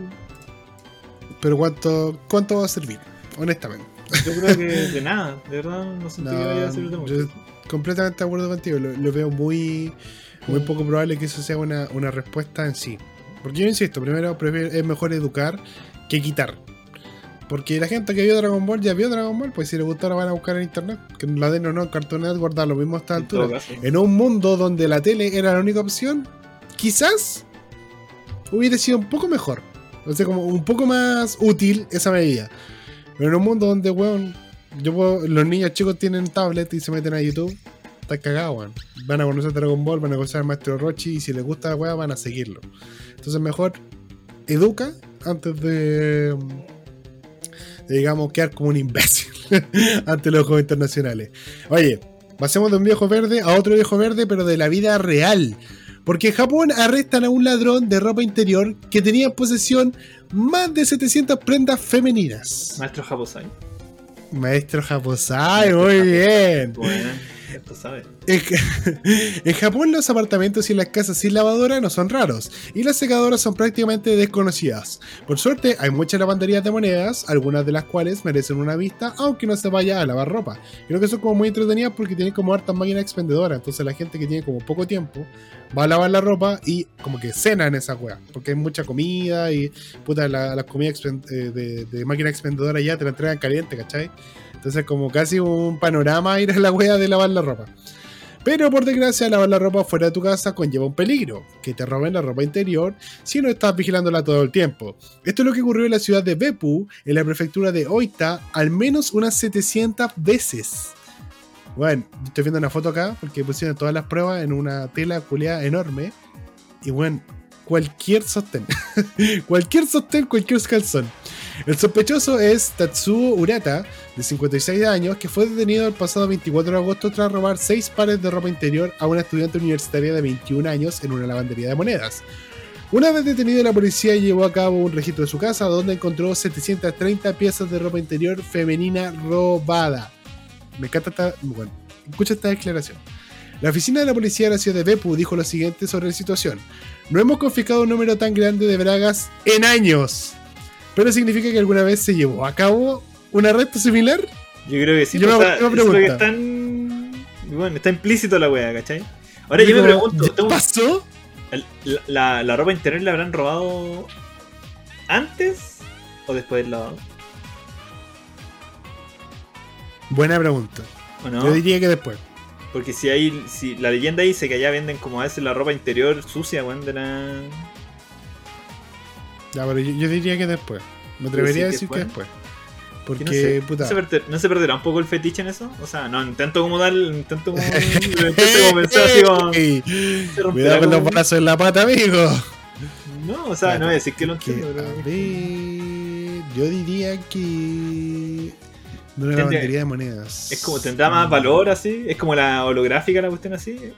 Pero ¿cuánto, cuánto va a servir? Honestamente. Yo creo que de nada, de verdad, no sentí que vaya a ser Yo completamente de acuerdo contigo, lo, veo muy, muy poco probable que eso sea una, una respuesta en sí. Porque yo insisto, primero es mejor educar que quitar. Porque la gente que vio Dragon Ball ya vio Dragon Ball, pues si le gustara van a buscar en internet. Que la den o no, Cartoon Network da lo mismo a esta altura. En un mundo donde la tele era la única opción, quizás hubiera sido un poco mejor. O sea, como un poco más útil esa medida. Pero en un mundo donde, weón, yo los niños chicos tienen tablet y se meten a YouTube, está cagado, weón. Van a conocer Dragon Ball, van a conocer al maestro Rochi y si les gusta la weá, van a seguirlo. Entonces, mejor educa antes de, de digamos, quedar como un imbécil ante los ojos internacionales. Oye, pasemos de un viejo verde a otro viejo verde, pero de la vida real. Porque en Japón arrestan a un ladrón de ropa interior que tenía en posesión más de 700 prendas femeninas. Maestro Japosai. Maestro Japosai, muy bien. En Japón los apartamentos y las casas sin lavadora no son raros y las secadoras son prácticamente desconocidas. Por suerte hay muchas lavanderías de monedas, algunas de las cuales merecen una vista aunque no se vaya a lavar ropa. Creo que son como muy entretenidas porque tienen como hartas máquinas expendedoras, entonces la gente que tiene como poco tiempo va a lavar la ropa y como que cena en esa wea, porque hay mucha comida y puta las comidas eh, de, de máquina expendedora ya te la entregan caliente, ¿cachai? Entonces, como casi un panorama ir a la wea de lavar la ropa. Pero por desgracia, lavar la ropa fuera de tu casa conlleva un peligro, que te roben la ropa interior si no estás vigilándola todo el tiempo. Esto es lo que ocurrió en la ciudad de Beppu, en la prefectura de Oita, al menos unas 700 veces. Bueno, estoy viendo una foto acá porque pusieron todas las pruebas en una tela culeada enorme. Y bueno, cualquier sostén. cualquier sostén, cualquier calzón. El sospechoso es Tatsuo Urata, de 56 años, que fue detenido el pasado 24 de agosto tras robar 6 pares de ropa interior a una estudiante universitaria de 21 años en una lavandería de monedas. Una vez detenido, la policía llevó a cabo un registro de su casa donde encontró 730 piezas de ropa interior femenina robada. Me encanta esta. Bueno, escucha esta declaración. La oficina de la policía de la ciudad de Beppu dijo lo siguiente sobre la situación. No hemos confiscado un número tan grande de bragas en años. Pero significa que alguna vez se llevó a cabo un arresto similar. Yo creo que sí. Yo me, pregunto. Que están, bueno, está implícito la wea, ¿cachai? Ahora yo me pregunto. ¿Pasó? La, la, ropa interior le habrán robado antes o después del lavado? Buena pregunta. Yo diría que después. Porque si hay. Si la leyenda dice que allá venden como a veces la ropa interior sucia, weón, de la. Ya, pero yo, diría que después. Me atrevería a decir que después. Porque, no, sé, puta. ¿No se, perderá un poco el fetiche en eso? O sea, no, intento como dar. Intento como. como pensar así como. Cuidado con los brazos en la pata, amigo. No, o sea, no voy a decir que lo entiendo. A ver, yo diría que. No una lavandería de monedas. Es como, ¿tendrá más valor así? ¿Es como la holográfica la cuestión así?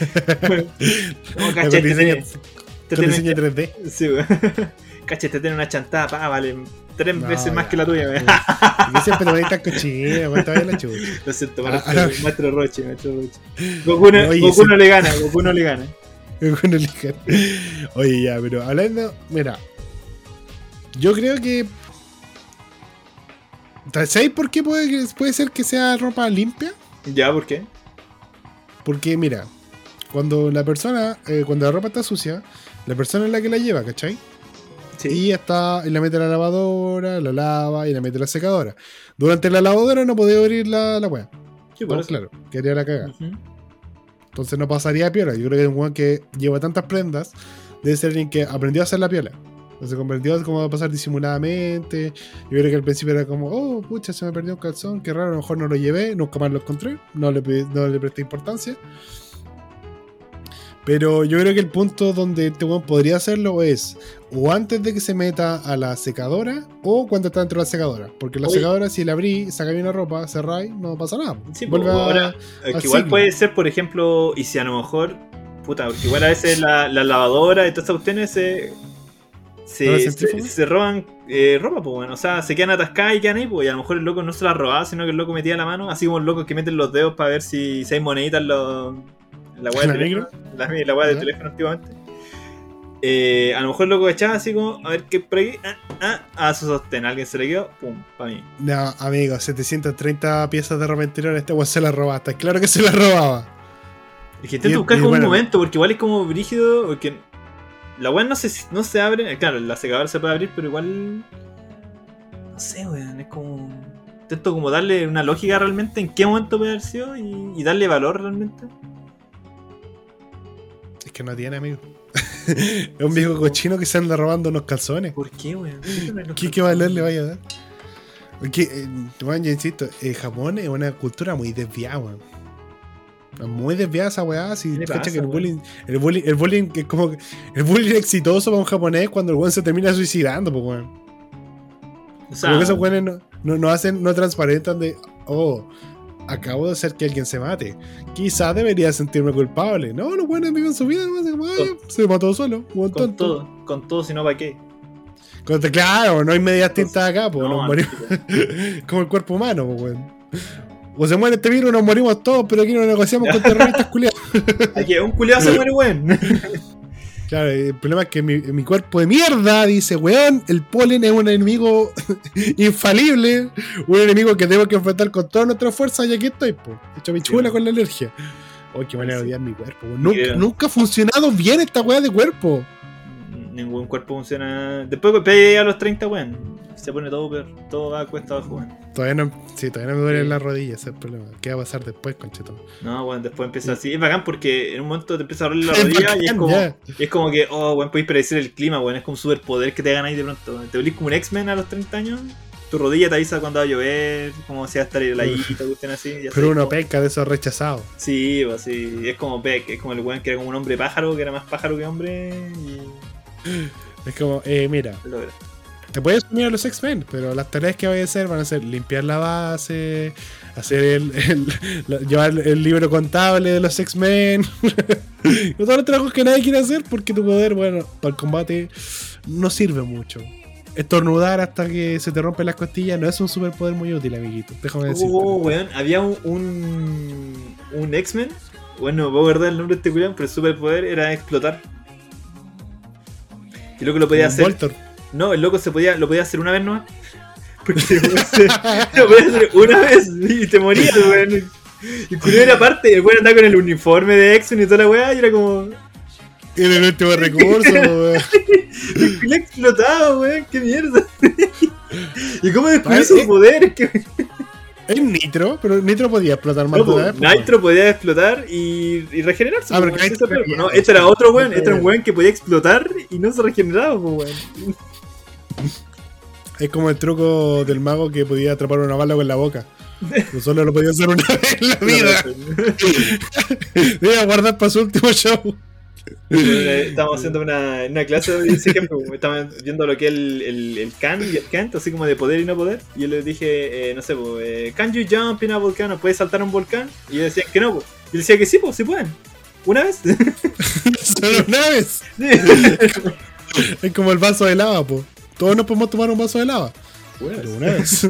como cachete. Te tiene, te 3D. Sí, Cachete tiene una chantada, pa, vale tres veces más que la tuya, weón. Yo siempre te voy a estar cochina, weón, te la chucha. Lo siento, para ah, maestro Roche, maestro Roche. Goku, no, Goku no le gana, Goku no le gana. Goku no le gana. Oye, ya, pero hablando, mira. Yo creo que ¿Sabéis por qué puede, puede ser que sea ropa limpia? Ya, ¿por qué? Porque, mira, cuando la persona, eh, cuando la ropa está sucia, la persona es la que la lleva, ¿cachai? Sí. Y está, y la mete a la lavadora, la lava y la mete a la secadora. Durante la lavadora no podía abrir la, la weá. Sí, por Claro, quería la cagada. Entonces no pasaría piola. Yo creo que un weón que lleva tantas prendas debe ser alguien que aprendió a hacer la piola se convirtió como a pasar disimuladamente. Yo creo que al principio era como, oh, pucha, se me perdió un calzón, qué raro, a lo mejor no lo llevé, nunca más lo encontré, no le, no le presté importancia. Pero yo creo que el punto donde este weón podría hacerlo es o antes de que se meta a la secadora o cuando está dentro de la secadora. Porque la secadora, si la abrí, saca bien la ropa, cerráis, no pasa nada. Sí, Vuelve ahora, igual puede ser, por ejemplo, y si a lo mejor, puta, porque igual a veces la, la lavadora y todas estas cuestiones se se, roban eh, ropa, pues bueno. O sea, se quedan atascadas y quedan ahí, pues. Y a lo mejor el loco no se la robaba, sino que el loco metía la mano, así como los locos que meten los dedos para ver si, hay moneditas en, la web del teléfono. La, la del teléfono antiguamente. Eh, a lo mejor loco echaba así como, a ver qué por aquí. Ah, ah, a su sostén. Alguien se le quedó, pum, para mí. No, amigo, 730 piezas de ropa interior, este weón se la robaste. Claro que se la robaba. Es que intento buscar como un momento, porque igual es como brígido, porque la weá no se, no se abre. Claro, la secadora se puede abrir, pero igual. No sé, weón. Es como. Intento como darle una lógica realmente en qué momento puede haber sido y, darle valor realmente. Que no tiene, amigo. es un viejo cochino que se anda robando unos calzones. ¿Por qué, weón? ¿Qué, ¿Qué, valor le vaya a dar? Porque, eh, yo insisto, eh, Japón es una cultura muy desviada, weón. Muy desviada esa weá. Si que el bullying, el bullying, el bullying es como el bullying exitoso para un japonés cuando el weón se termina suicidando, pues weón. O sea, esos weones no, no, hacen, no transparentan de oh, acabo de hacer que alguien se mate. Quizás debería sentirme culpable. No, los weones viven su vida, se mató solo. Con todo, con todo, si no, ¿para qué? Claro, no hay medias tintas acá, pues no, como el cuerpo humano, pues. O se muere este virus, nos morimos todos, pero aquí no negociamos con terroristas culiados. Aquí un culiado se muere, weón. Claro, el problema es que mi, cuerpo de mierda dice, weón, el polen es un enemigo infalible, un enemigo que tengo que enfrentar con toda nuestra fuerza y aquí estoy, pues, hecho mi chula con la alergia. Oh, qué manera de odiar mi cuerpo. Nunca, nunca, ha funcionado bien esta weá de cuerpo. Ningún cuerpo funciona. Después que pegue a los 30, weón, se pone todo peor, todo va a cuesta abajo, weón. Todavía no, sí, todavía no me duele la rodilla, ese es el problema. ¿Qué va a pasar después, conchetón? No, bueno, después empieza así. Es bacán porque en un momento te empieza a doler la rodilla y es como, es como que, oh, bueno, podéis predecir el clima, bueno, es como un superpoder que te ganáis de pronto. Te volvís como un X-Men a los 30 años, tu rodilla te avisa cuando va a llover, como si va a estar heladito, gusten así. Pero uno peca de esos rechazados. Sí, pues sí, es como Peck, es como el weón que era como un hombre pájaro, que era más pájaro que hombre. Y... Es como, eh, mira. Te puedes unir a los X-Men, pero las tareas que vaya a hacer van a ser limpiar la base, hacer el, llevar el libro contable de los X-Men. todos los trabajos que nadie quiere hacer porque tu poder, bueno, para el combate no sirve mucho. Estornudar hasta que se te rompen las costillas no es un superpoder muy útil, amiguito. Déjame decir. Oh, weón, había un, un, X-Men. Bueno, no puedo guardar el nombre de este culián, pero el superpoder era explotar. Y lo que lo podía hacer. No, el loco se podía, lo podía hacer una vez nomás. Porque lo podía hacer una vez y te morías, weón. Y cuando era parte, el weón andaba con el uniforme de Exxon y toda la weá, y era como. Era el último recurso, weón. Le explotado, weón, qué mierda. ¿Y cómo descubrió su poder? Es Nitro, pero Nitro podía explotar más no, vez, Nitro podía explotar y, y regenerarse. Ah, pero este, no, este era otro weón, este era un weón que podía explotar y no se regeneraba, weón. Es como el truco del mago que podía atrapar una bala con la boca. No solo lo podía hacer una vez en la vida. Debe guardar para su último show. Estábamos haciendo una, una clase de estábamos viendo lo que es el, el, el, can y el can't, así como de poder y no poder. Y yo les dije, eh, no sé, pues, eh, ¿can you jump in a volcano? ¿Puedes saltar a un volcán? Y ellos decían que no, pues. Y yo decía que sí, pues, sí pueden. ¿Una vez? ¿Solo una vez? es como el vaso de lava, pues. Todos nos podemos tomar un vaso de lava. Pero una vez.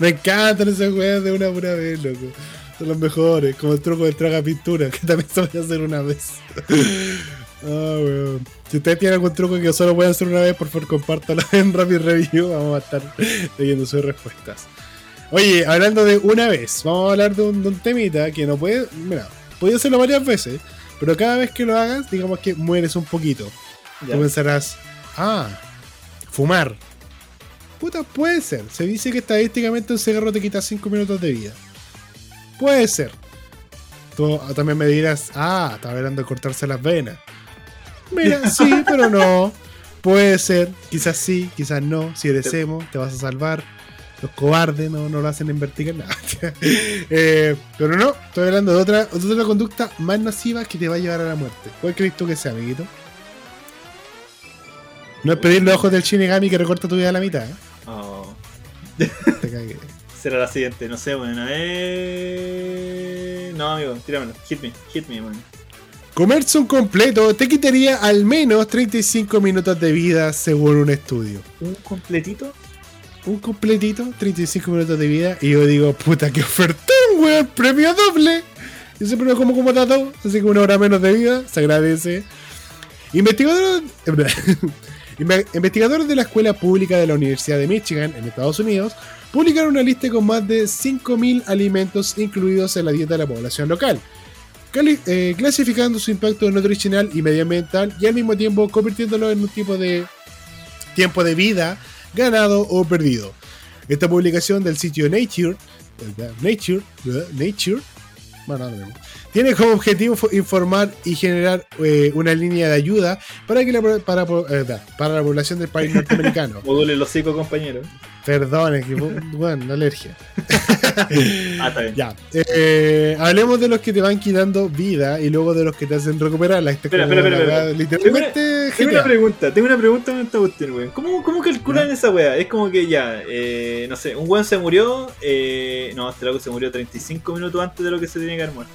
Me encantan esas weas de una pura vez, loco. Son los mejores, como el truco del traga pintura, que también se voy a hacer una vez. Ah, weón. Si ustedes tienen algún truco que solo pueden hacer una vez, por favor compártalo en Rapid Review. Vamos a estar leyendo sus respuestas. Oye, hablando de una vez, vamos a hablar de un, temita que no puede. Mira, puede hacerlo varias veces, pero cada vez que lo hagas, digamos que mueres un poquito. Tú pensarás, ah, fumar. Puta, puede ser. Se dice que estadísticamente un cigarro te quita 5 minutos de vida. Puede ser. Tú también me dirás, ah, estaba hablando de cortarse las venas. Mira, sí, pero no. Puede ser, quizás sí, quizás no. Si eres emo, te vas a salvar. Los cobardes no, no lo hacen en vertical. Eh, pero no, estoy hablando de otra, de otra conducta más nociva que te va a llevar a la muerte. ¿Cuál crees tú que sea, amiguito? No es pedirle ojos del Shinigami que recorta tu vida a la mitad. ¿eh? Oh. Te cagué será la siguiente. No sé, bueno, eh... No, amigo, tíramelo. Hit me, hit me, man. Comerse un completo te quitaría al menos 35 minutos de vida según un estudio. ¿Un completito? Un completito, 35 minutos de vida. Y yo digo, puta, qué ofertón, weón, premio doble. Yo siempre lo como como dato, así que una hora menos de vida, se agradece. Investigadores, investigadores de la Escuela Pública de la Universidad de Michigan en Estados Unidos publicaron una lista con más de 5.000 alimentos incluidos en la dieta de la población local, eh, clasificando su impacto nutricional y medioambiental y al mismo tiempo convirtiéndolo en un tipo de tiempo de vida ganado o perdido. Esta publicación del sitio Nature, Nature, Nature, bueno, no, tiene como objetivo informar y generar eh, una línea de ayuda para, que la, para, eh, para la población del país norteamericano. Module los cinco compañeros. Perdón, bueno, alergia. ah, está bien. Ya. Eh, hablemos de los que te van quitando vida y luego de los que te hacen recuperarla. Este espera, espera, espera, Literalmente. Tengo una, pregunta, tengo una pregunta en esta cuestión, weón. ¿Cómo, ¿Cómo, calculan esa weá? Es como que ya, no sé, un weón se murió. no, este loco se murió 35 minutos antes de lo que se tenía que haber muerto.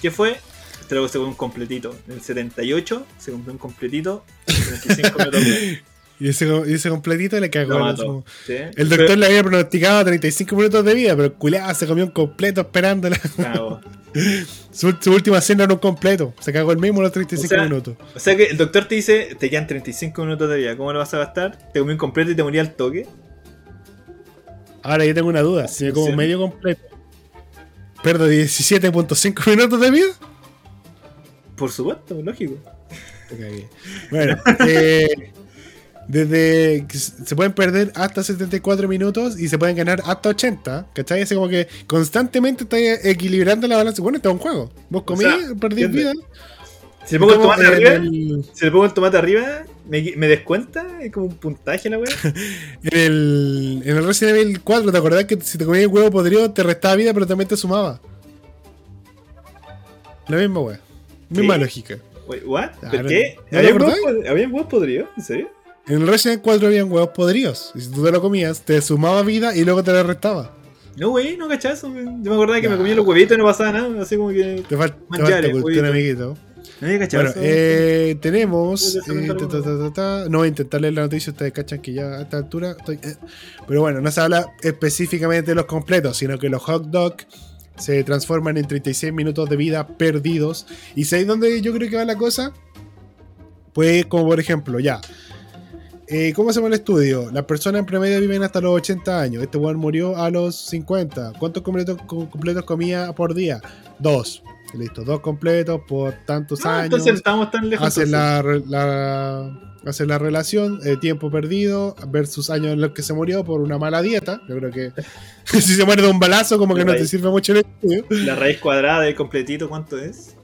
¿Qué fue? Este loco se fue un completito. En el 78 se compró un completito. y, ese, ese completito le cagó. El doctor le había pronosticado 35 minutos de vida, pero el culeado se comió un completo esperándola. su, su, última cena era un completo. Se cagó el mismo los 35 minutos. O sea que el doctor te dice, te quedan 35 minutos de vida. ¿Cómo lo vas a gastar? Te comí un completo y te morí al toque. Ahora yo tengo una duda. Si me como medio completo ¿Perdo 17.5 minutos de vida? Por supuesto, lógico. Bueno, eh, desde se pueden perder hasta 74 minutos y se pueden ganar hasta 80. ¿Cachai? Es como que constantemente está equilibrando la balanza. Bueno, esto es un juego. Vos comís, perdís vida. Si le pongo el tomate arriba, si le pongo el tomate arriba, ¿me, me descuenta? Es como un puntaje la weá. en, el, en el Resident Evil 4, ¿te acordás que si te comías el huevo podrido te restaba vida, pero también te sumaba? La misma weá. Misma lógica. ¿What? ¿Por qué? ¿Había huevos, huevos podridos? ¿En serio? En el Resident 4 habían huevos podridos. Y si tú te lo comías, te sumaba vida y luego te la restaba. No, güey, no cachazo. Yo me acordaba que me comía los huevitos y no pasaba nada. Así como que. Te, falta cultura, amiguito. Bueno, eh, tenemos. Eh, no voy a intentar leer la noticia, ustedes cachan que ya a esta altura estoy. Eh, pero bueno, no se habla específicamente de los completos, sino que los hot dogs se transforman en 36 minutos de vida perdidos. ¿Y sabéis dónde yo creo que va la cosa? Pues, como por ejemplo, ya. ¿Cómo hacemos el estudio? Las personas en promedio viven hasta los 80 años. Este weón murió a los 50. ¿Cuántos completos, completos comía por día? Dos. listo, dos completos por tantos años. Entonces estamos tan lejos. Hace la, la, hace la relación, eh, tiempo perdido versus años en los que se murió por una mala dieta. Yo creo que si se muere de un balazo, como que no te sirve mucho el estudio. La raíz cuadrada de completito, ¿cuánto es?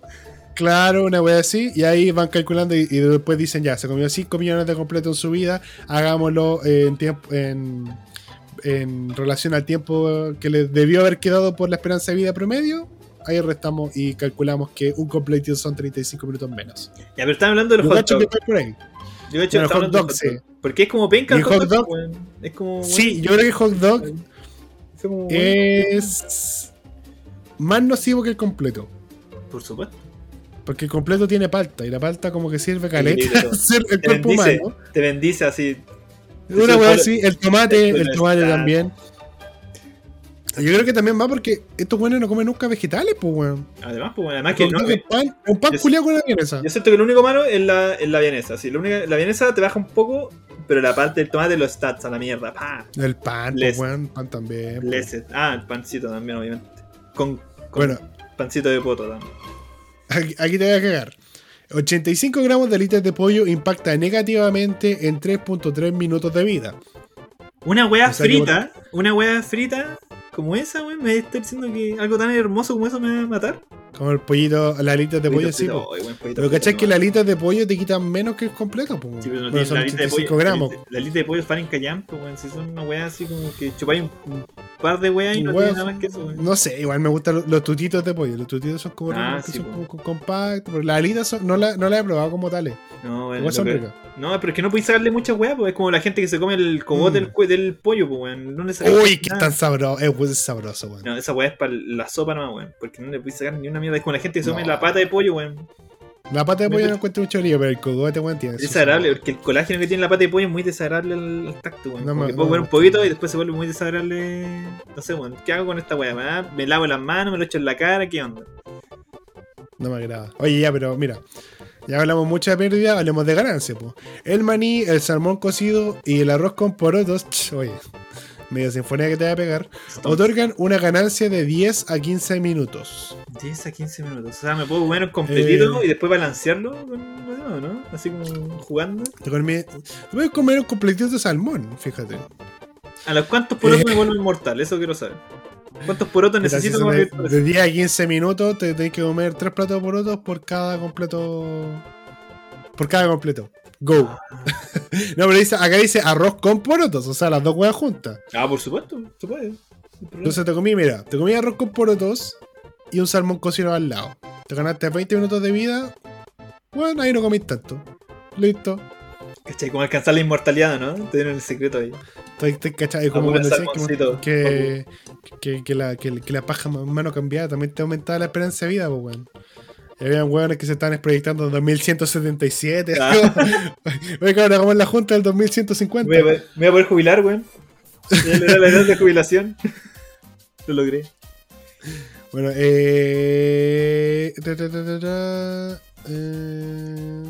Claro, una wea así, y ahí van calculando y, después dicen ya, se comió 5 millones de completo en su vida, hagámoslo en tiempo, en, en relación al tiempo que le debió haber quedado por la esperanza de vida promedio, ahí restamos y calculamos que un completito son 35 minutos menos. Ya, pero están hablando de los hot dogs. Yo he hecho hot dog, sí. Porque es como penca el hot, dog. Es como, sí, yo creo que el hot dog es más nocivo que el completo. Por supuesto. Porque el completo tiene palta y la palta como que sirve caleta el cuerpo humano. Te bendice así. Una wea así, el tomate, el tomate también. Yo creo que también va porque estos buenos no comen nunca vegetales, pues, weón. Además, pues, además que no. Un pan, un pan culiado con la vienesa. Yo siento que lo único malo es la, es la vienesa. Sí, la, única, la vienesa te baja un poco, pero la parte del tomate lo stats a la mierda. El pan, pues, weón. Pan también. Blessed. Ah, el pancito también, obviamente. Con, bueno. pancito de poto también. Aquí, aquí te voy a cagar. 85 gramos de litros de pollo impacta negativamente en 3.3 minutos de vida. Una wea frita, una wea frita como esa, weón, me está diciendo que algo tan hermoso como eso me va a matar. Como el pollito, las alitas de pollo, sí. pero ¿cachai que las alitas de pollo te quitan menos que el completo? Po, sí, pero no tiene son la alita de pollo. gramos. La alita de pollo es para encallampo, weón. Si son una weá así como que chupáis un, par de weas y no tiene nada más que eso, weón. No sé, igual me gustan los, tutitos de pollo. Los tutitos son como, ah, sí, son compactos. Pero las alitas son, no las no la he probado como tales. No, bueno, no, pero es que no podéis sacarle mucha weá, pues es como la gente que se come el cogote mm. del, del, pollo, pues weón. No Uy, que tan sabroso, es sabroso, weón. No, esa weá es para la sopa nomás, weón. Porque no le podéis sacar ni una mierda. Es como la gente que se come la pata de pollo, weón. La pata de pollo no encuentro mucho lío, pero el cogote, weón, tiene. Es desagradable, porque el colágeno que tiene la pata de pollo es muy desagradable al, tacto, weón. No, puedo comer un poquito y después se vuelve muy desagradable. No sé, weón. ¿Qué hago con esta weá? ¿Me lavo las manos? ¿Me lo echo en la cara? ¿Qué onda? No me agrada. Oye, ya, pero mira. Ya hablamos mucho de pérdida, hablemos de ganancia. Po. El maní, el salmón cocido y el arroz con porotos, oye, medio sinfonía que te va a pegar, otorgan una ganancia de 10 a 15 minutos. 10 a 15 minutos. O sea, me puedo comer un completito eh, y después balancearlo ¿no? Así como jugando. Te puedes comer un completito de salmón, fíjate. ¿A los cuántos porotos eh, me vuelvo inmortal? Eso quiero saber. ¿Cuántos porotos necesito comer? De 10 a 15 minutos te tenés que comer 3 platos de porotos por cada completo. Por cada completo. Go. Ah. no, pero dice, acá dice arroz con porotos, o sea, las dos huevas juntas. Ah, por supuesto, se puede. Entonces te comí, mira, te comí arroz con porotos y un salmón cocido al lado. Te ganaste 20 minutos de vida. Bueno, ahí no comís tanto. Listo. ¿Cachai? Como alcanzar la inmortalidad, ¿no? Te dieron el secreto ahí. Estoy, ¿cachai? Como cuando decías que, que, que, la, que, la paja mano cambiada también te aumentaba la esperanza de vida, pues, weón. Y habían weones que se estaban proyectando en 2177. Ah. Oye, cabrón, en la junta del 2150. Me voy a, voy a poder jubilar, weón. Era la edad de jubilación. Lo logré. Bueno, eh. eh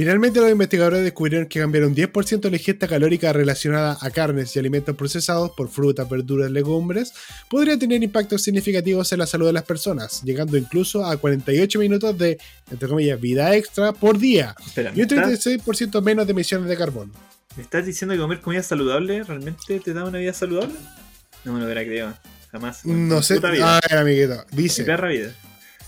Finalmente, los investigadores descubrieron que cambiar un 10% de la ingesta calórica relacionada a carnes y alimentos procesados por frutas, verduras y legumbres podría tener impactos significativos en la salud de las personas, llegando incluso a 48 minutos de, entre comillas, vida extra por día y un 36% menos de emisiones de carbono. ¿Me estás diciendo que comer comida saludable realmente te da una vida saludable? No me lo hubiera creído, jamás. No sé. A ver, amiguito. Dice: vida.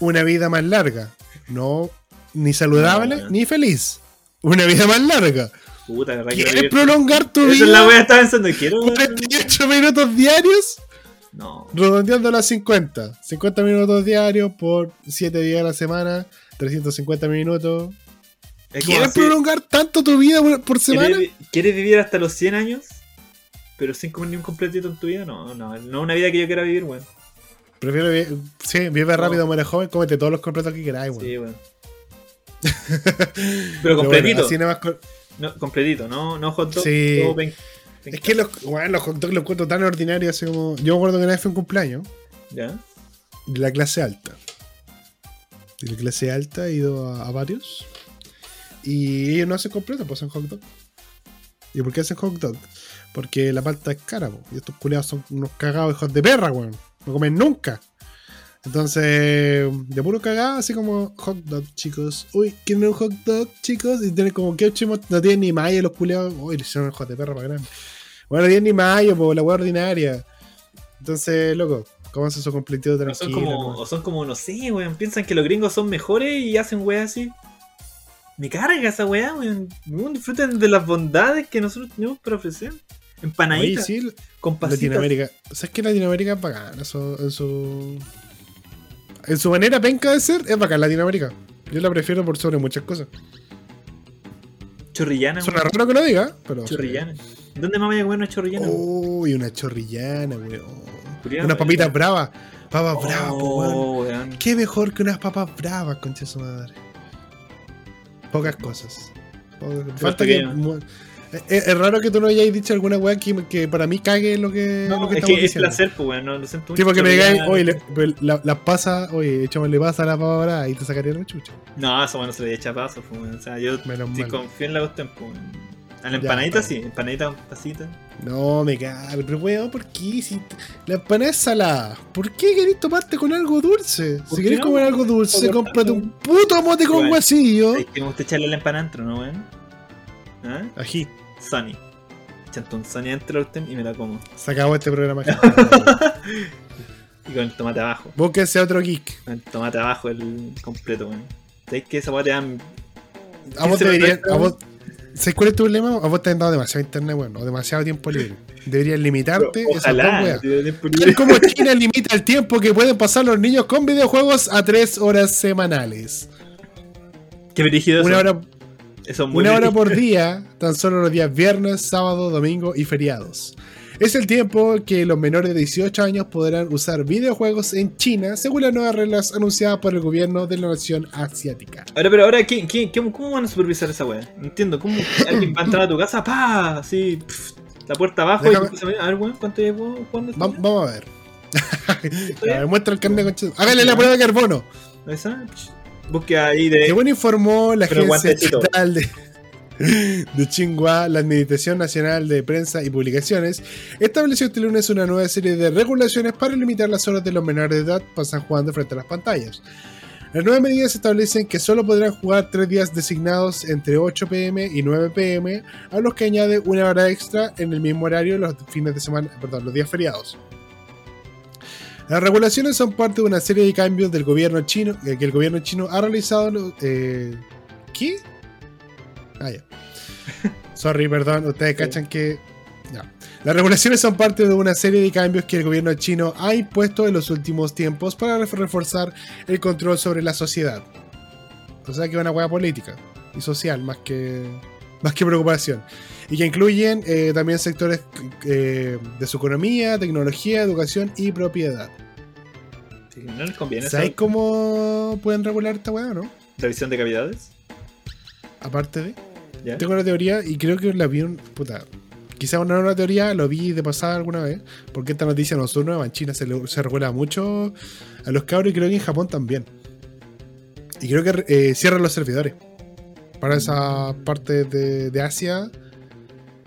Una vida más larga. No ni saludable ni feliz. Una vida más larga. Puta, ¿Quieres prolongar tu vida? Esa es la wea estaba pensando. ¿Quiero 48 minutos diarios? No. Redondeando las 50. 50 minutos diarios por 7 días a la semana. 350 minutos. ¿Quieres prolongar tanto tu vida por semana? ¿Quieres vivir hasta los 100 años? Pero sin comer ni un completito en tu vida? No, no. No una vida que yo quiera vivir, weón. Prefiero vivir. Sí, vive rápido, muere joven, cómete todos los completos que queráis, weón. Sí, weón. Pero completito. no, completito, no, no hot dog. Sí. es que los, bueno, los hot dogs los cuento tan ordinarios. Así como, yo me acuerdo que una vez fue un cumpleaños. ¿Ya? De la clase alta. De la clase alta he ido a, varios. Y ellos no hacen completo, pues hacen hot dog. ¿Y por qué hacen hot dog? Porque la palta es cara, y estos culeados son unos cagados hijos de perra, weón. No comen nunca. Entonces, de puro cagado, así como hot dog, chicos. Uy, ¿quieren un hot dog, chicos? Y tienen como que no tienen ni mayo los culeados. Uy, le hicieron el hot de perro para grande. Bueno, no tienen ni mayo, por la hueá ordinaria. Entonces, loco, ¿cómo hace su completivo tranquilo? O son como, o son como, no sé, weón. Piensan que los gringos son mejores y hacen weá así. Me carga esa weá, weón. Disfruten de las bondades que nosotros tenemos para ofrecer. Empanaditas. sí, con Latinoamérica. ¿Sabes que Latinoamérica es bacana? en su. En su manera penca de ser, es bacán Latinoamérica. Yo la prefiero por sobre muchas cosas. Chorrillana. Suena raro que lo diga, pero. Chorrillana. ¿Dónde más voy a comer una chorrillana? Uy, una chorrillana, weón. Unas papitas bravas. Papas bravas, oh, weón. Qué mejor que unas papas bravas, concha su madre. Pocas cosas. Falta que. Es, raro que tú no hayáis dicho alguna weá que, para mí cague lo que. No, lo que es que es placer, pues weón, no lo siento mucho. Tipo que me digáis, oye, las la pasa, oye, le pasa a la pavora y te sacaría la chucha. No, eso bueno se le echa paso, pues weón. O sea, yo si confío en la cuestión, pues A la empanadita sí, empanadita un pasito. No, me cago, pero weón, ¿por qué? Si la empanada es salada, ¿por qué querés tomarte con algo dulce? Si querés comer algo dulce, cómprate un puto mote con guasillo. Es que me gusta echarle la empanada ¿no, weón? ¿Ah? Ají. Sunny. Chanto un Sunny entre y me la como. Se acabó este programa. y con el tomate abajo. Búsquense otro geek. Con el tomate abajo, el completo, weón. ¿Sabes que esa weá te dan. A vos deberían. A vos, ¿Sabes cuál es tu problema? A vos te han dado demasiado internet, weón. O demasiado tiempo libre. Deberías limitarte. ojalá. Es como China limita el tiempo que pueden pasar los niños con videojuegos a 3 horas semanales. Qué dirigido Una hora una hora por día, tan solo los días viernes, sábado, domingo y feriados. Es el tiempo que los menores de 18 años podrán usar videojuegos en China, según las nuevas reglas anunciadas por el gobierno de la nación asiática. Ahora, pero ahora, ¿quién, quién, cómo van a supervisar esa weá? No entiendo, ¿cómo alguien va a entrar a tu casa? ¡Pah! Así, la puerta abajo y a ver, weón, ¿cuánto llevo jugando Vamos a ver. a ver, muestra el carnet con Hágale la prueba de carbono. ¿Esa? Busque ahí de. Según informó la agencia estatal de, de la Administración Nacional de Prensa y Publicaciones estableció este lunes una nueva serie de regulaciones para limitar las horas de los menores de edad pasan jugando frente a las pantallas. Las nuevas medidas establecen que solo podrán jugar tres días designados entre 8 pm y 9 pm, a los que añade una hora extra en el mismo horario los fines de semana, perdón, los días feriados. Las regulaciones son parte de una serie de cambios del gobierno chino eh, que el gobierno chino ha realizado. Eh, ¿Qué? Ah, ya. Sorry, perdón, ustedes cachan que. Las regulaciones son parte de una serie de cambios que el gobierno chino ha impuesto en los últimos tiempos para reforzar el control sobre la sociedad. O sea que es una hueá política y social más que, más que preocupación. Y que incluyen eh, también sectores de su economía, tecnología, educación y propiedad no les conviene. ¿Sabes cómo pueden regular esta weá, no? ¿Revisión de cavidades? Aparte de. Tengo una teoría y creo que la vi un. Puta. Quizás una nueva teoría, lo vi de pasada alguna vez. Porque esta noticia no es nueva. En China se, se regula mucho a los cabros y creo que en Japón también. Y creo que eh, cierran los servidores. Para esa parte de, Asia.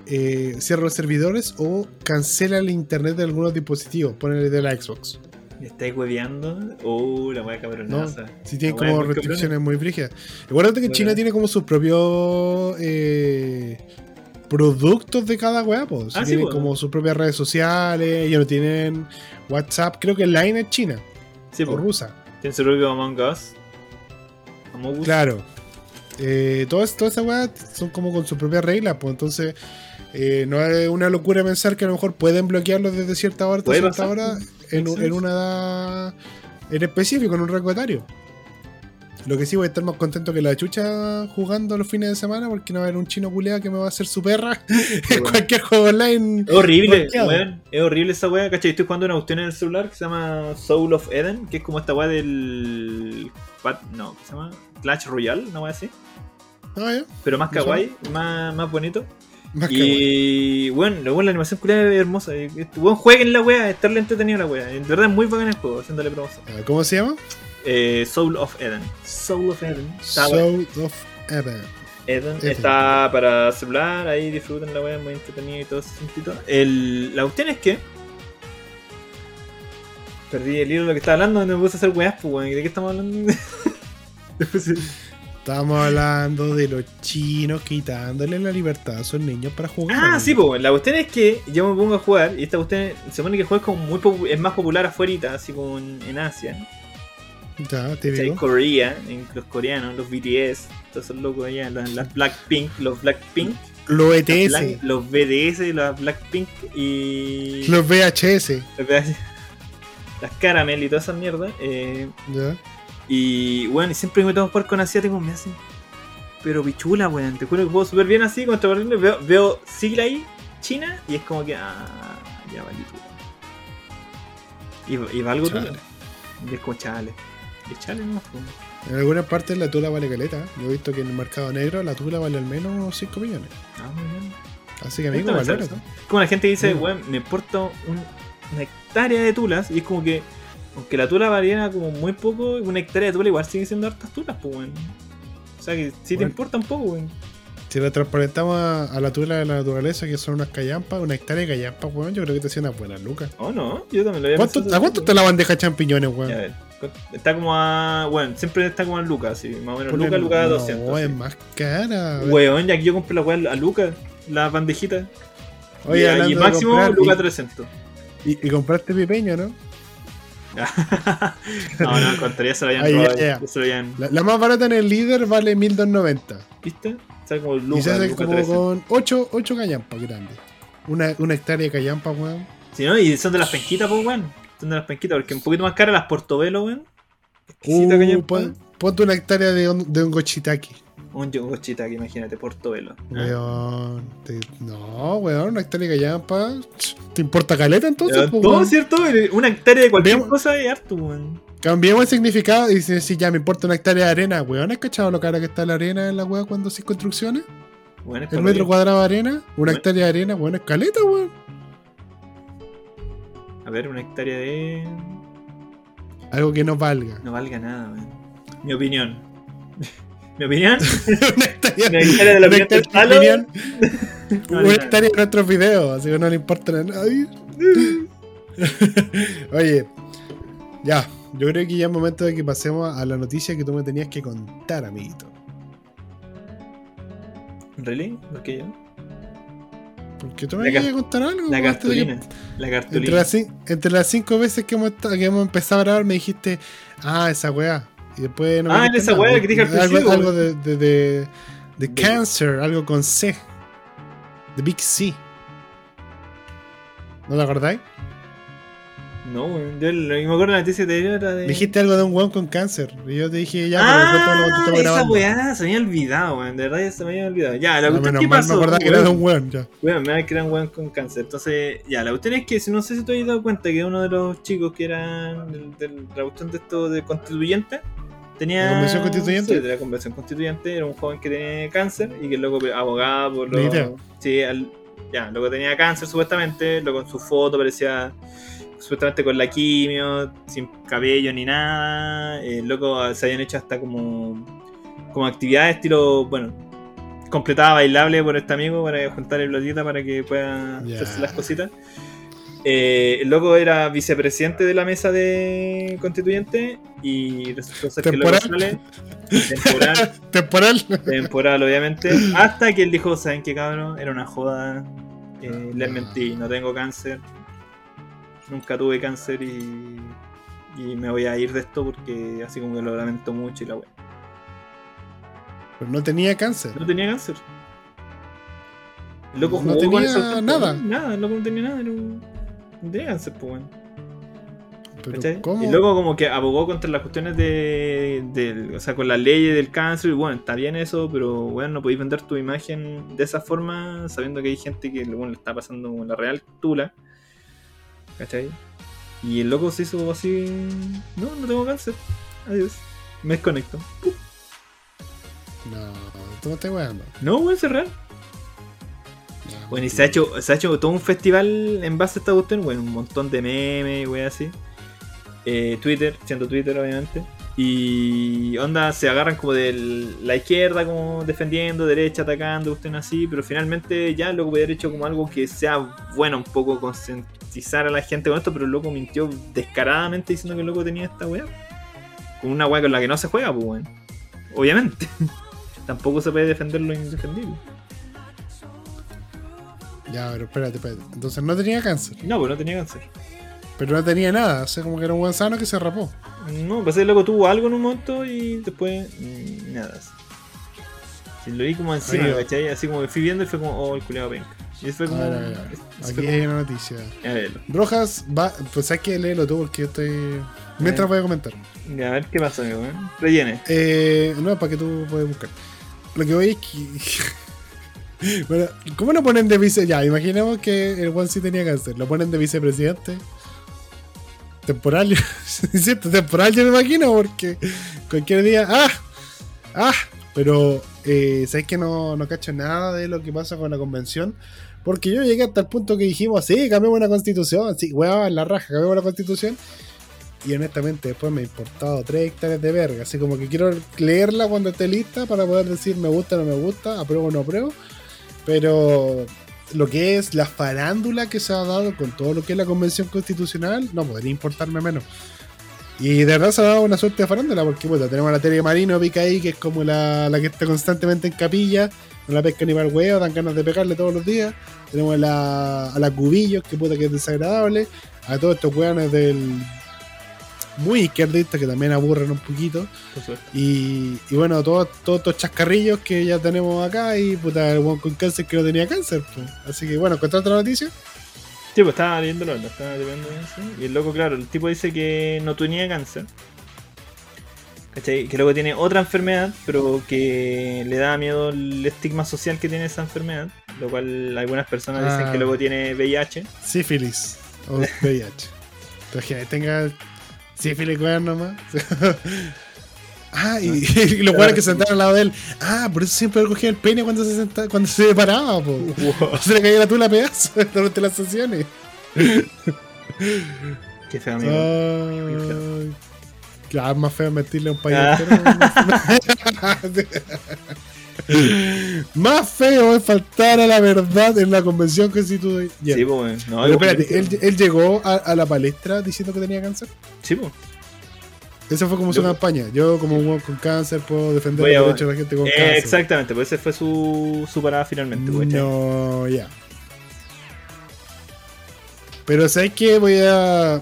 Eh, cierran los servidores o cancela el internet de algunos dispositivos. Ponele de la Xbox. ¿Me estáis hueveando? Uh, la wea cabronaza. No, si tiene como restricciones muy frígidas. Acuérdate que China tiene como sus propios eh, productos de cada wea, pues. Ah, tienen como sus propias redes sociales, ellos no tienen WhatsApp, creo que Line es China. Sí, o rusa. Tiene su propio Among Us. Among Us. Claro. Eh, todas, todas esas weas son como con sus propias reglas, pues entonces eh, no es una locura pensar que a lo mejor pueden bloquearlos desde cierta hora hasta cierta hora en, una edad en específico, en un rango etario. Lo que sí voy a estar más contento que la chucha jugando los fines de semana porque no va a haber un chino culeado que me va a hacer su perra en cualquier juego online. Es horrible, Es horrible esa weá, ¿cachai? Estoy jugando una cuestión en el celular que se llama Soul of Eden, que es como esta weá del. No, ¿qué se llama? Clash Royale, una weá así. Ah, Pero más kawaii, más, más bonito y bueno, bueno, la animación culiada es hermosa. Buen jueguen la wea, estarle entretenido la wea. En verdad es muy bacán el juego, haciéndole promoción. Ah, ¿Cómo se llama? Eh, Soul of Eden. Soul of Eden. Soul of Eden. Eden. Está para celular, ahí disfruten la wea, muy entretenido y todo ese sentido. El, la cuestión es que Perdí el hilo de lo que estaba hablando, me puse a hacer weas, pues, weón. ¿De qué estamos hablando? Estamos hablando de los chinos quitándole la libertad a sus niños para jugar. Ah, sí, pues, la cuestión es que yo me pongo a jugar y esta cuestión se supone que el juego es como muy es más popular afuera, así como en, Asia. Ya, te digo. En Corea, en los coreanos, los BTS, todos esos locos allá, las, Blackpink, los Blackpink. Los ETS. los BDS, los Blackpink y. Los VHS. Los VHS. Las Caramel y toda esa mierda. Eh, ya. Y bueno, y siempre que me que jugar con asiáticos me hacen. Pero pichula, weón. Te juro que juego súper bien así contra Veo, veo sigla ahí, China, y es como que. Ah, ya valí Y, y valgo tú. Y es como chale. Y chale no En algunas partes la tula vale caleta. Yo he visto que en el mercado negro la tula vale al menos 5 millones. Ah, muy bien. Así que amigo, valora. Como la gente dice, weón, me importa una hectárea de tulas y es como que aunque la tula valiera como muy poco, una hectárea de tula igual sigue siendo hartas tulas, pues, weón. O sea que sí te importa un poco, weón. Si la transparentamos a, la tula de la naturaleza, que son unas callampas, una hectárea de callampas, weón, yo creo que te hacía unas buenas lucas. Oh, no, yo también lo había ¿Cuánto, ¿A cuánto está la bandeja de champiñones, weón? A ver, está como a. Bueno, siempre está como a Lucas, sí, más o menos. Lucas, Lucas a 200. No, es más cara. Weón, ya que yo compré la weón a Lucas, la bandejita. Oye, y, máximo Lucas 300. Y, y compraste pipeño, ¿no? no, no, encontraría se lo habían robado. La, más barata en el líder vale 1290. ¿Viste? Sale como Lucas, y se hace como con 8, 8 callampas grandes. Una, una hectárea de callampa, weón. Sí, ¿no? Y son de las penquitas, pues, weón. Son de las penquitas, porque un poquito más caras las portobelo, weón. Uh, ponte una hectárea de, un, de. Un que imagínate, Portobelo. Weón. No, weón, una hectárea de callampa. ¿Te importa caleta entonces? Todo no, cierto, una hectárea de cualquier cosa es harto, weón. Cambiemos el significado y si, ya me importa una hectárea de arena, weón. ¿Has cachado lo cara que está la arena en la weá cuando haces construcciones? Bueno, el metro cuadrado de arena, una hectárea de arena, weón, es caleta, weón. A ver, una hectárea de. Algo que no valga. No valga nada, weón. Mi opinión. ¿Mi opinión? ¿Una hectárea de la opinión Una hectárea de nuestros videos, así que no le importa a nadie. Oye, ya, yo creo que ya es momento de que pasemos a la noticia que tú me tenías que contar, amiguito. ¿Really? ¿Por qué yo? Porque tú me querías contar algo. La cartulina. la cartulina. Entre las, entre las cinco veces que hemos, que hemos empezado a grabar me dijiste, ah, esa weá. Y después no ah, en esa weá que dije al principio. Algo, de, de, de, de, Cancer, algo con C. The Big C. ¿No te acordáis? No, Yo me acuerdo de la noticia anterior era de. Dijiste algo de un weón con cáncer. Y yo te dije, ya, ah, pero esa weá se me había olvidado, weón. De verdad ya se me había olvidado. Ya, la cuestión es que pasó. Me acordaba que era de un weón, ya. Weón, me da que era un weón con cáncer. Entonces, ya, la cuestión es que no sé si te habías dado cuenta que uno de los chicos que eran de, la cuestión de esto de constituyente Tenía, ¿La convención constituyente? Sí, de la convención constituyente. Era un joven que tenía cáncer y que luego abogaba por lo. Sí, ya, luego tenía cáncer supuestamente. Luego en su foto parecía supuestamente con la quimio, sin cabello ni nada. Eh, loco se habían hecho hasta como, como actividades estilo, bueno, completada bailable por este amigo para juntar el platita para que pueda hacerse las cositas. Eh, el loco era vicepresidente de la mesa de constituyente y resultó ser que el loco sale. Temporal, temporal, temporal obviamente, hasta que él dijo, ¿saben qué cabrón? Era una joda, eh, les mentí, no tengo cáncer, nunca tuve cáncer y, y me voy a ir de esto porque así como que lo lamento mucho y la wea. Pero no tenía cáncer. No tenía cáncer. El loco no tenía nada. Nada, el loco no tenía nada, era un Déjense, pues, bueno. Y luego como que abogó contra las cuestiones de, O sea, con las leyes del cáncer. Y bueno, está bien eso, pero bueno, no podéis vender tu imagen de esa forma sabiendo que hay gente que bueno, le está pasando como la real tula. ¿Cachai? Y el loco se hizo así. No, no tengo cáncer. Adiós. Me desconecto. No, tú no estás weando. No, weón, es real. Bueno, y se ha, hecho, se ha hecho todo un festival en base a esta cuestión, bueno, un montón de memes, wey, así. Eh, Twitter, siendo Twitter, obviamente. Y onda, se agarran como de la izquierda, como defendiendo, derecha atacando, usted así, pero finalmente ya lo haber hecho como algo que sea bueno, un poco concientizar a la gente con esto, pero el loco mintió descaradamente diciendo que el loco tenía esta weá. Con una weá con la que no se juega, pues bueno. Obviamente. Tampoco se puede defender lo indefendible. Ya, pero espérate, espérate. Entonces no tenía cáncer. No, pues no tenía cáncer. Pero no tenía nada, o sea, como que era un buen sano que se rapó. No, pues el loco tuvo algo en un momento y después nada. Si lo vi como encima, ¿cachai? Así como fui viendo y fue como, oh, el culeado venga. Y fue como. Aquí hay una noticia. Rojas va. Pues hay que leerlo tú porque yo estoy. Mientras voy a comentar. a ver qué pasa, amigo. ¿eh? Rellene. Eh, no, para que tú puedas buscar. Lo que voy es que. bueno, ¿cómo lo ponen de vice? Ya, imaginemos que el One sí tenía cáncer. Lo ponen de vicepresidente temporal. cierto, temporal yo me imagino, porque cualquier día. ¡Ah! ¡Ah! Pero, eh, ¿sabes que no, no cacho nada de lo que pasa con la convención? Porque yo llegué hasta el punto que dijimos, sí, cambiamos la constitución, sí, weón, la raja, cambiamos la constitución. Y honestamente, después me he importado tres hectáreas de verga. Así como que quiero leerla cuando esté lista para poder decir me gusta o no me gusta, apruebo o no apruebo. Pero lo que es la farándula que se ha dado con todo lo que es la convención constitucional, no podría importarme menos. Y de verdad se ha dado una suerte de farándula, porque bueno, tenemos a la Tere Marino pica ahí, que es como la, que está constantemente en capilla, no la pesca ni para el huevo, dan ganas de pegarle todos los días. Tenemos a la, a la Cubillos, que puta que es desagradable, a todos estos weones del muy izquierdistas que también aburren un poquito. Y, y, bueno, todos, todos estos chascarrillos que ya tenemos acá y puta, el con cáncer que no tenía cáncer. Pues. Así que bueno, ¿contaste la noticia? Sí, pues estaba leyéndolo, estaba leyendo eso. Y el loco, claro, el tipo dice que no tenía cáncer. ¿Cachai? Que luego tiene otra enfermedad, pero que le da miedo el estigma social que tiene esa enfermedad. Lo cual algunas personas dicen que ah. luego tiene VIH. Sífilis o VIH. Entonces, tenga Sí, Philip weón nomás. ah, y, los weones que se sentaron al lado de él. Ah, por eso siempre cogía el pene cuando se sentaba, cuando se paraba, po. Se le caía la tula pedazo durante las sesiones. Qué feo, amigo. Claro, más feo meterle a un payaso. Más feo es faltar a la verdad en la convención constitucional. Sí, pues, no, Pero espérate, ¿él, llegó a, la palestra diciendo que tenía cáncer. Sí, pues. Esa fue como su campaña. Yo, como un con cáncer, puedo defender los derechos de la gente con cáncer. Exactamente, pues esa fue su, su parada finalmente. Pues, no, ya. Pero ¿sabes qué? Voy a.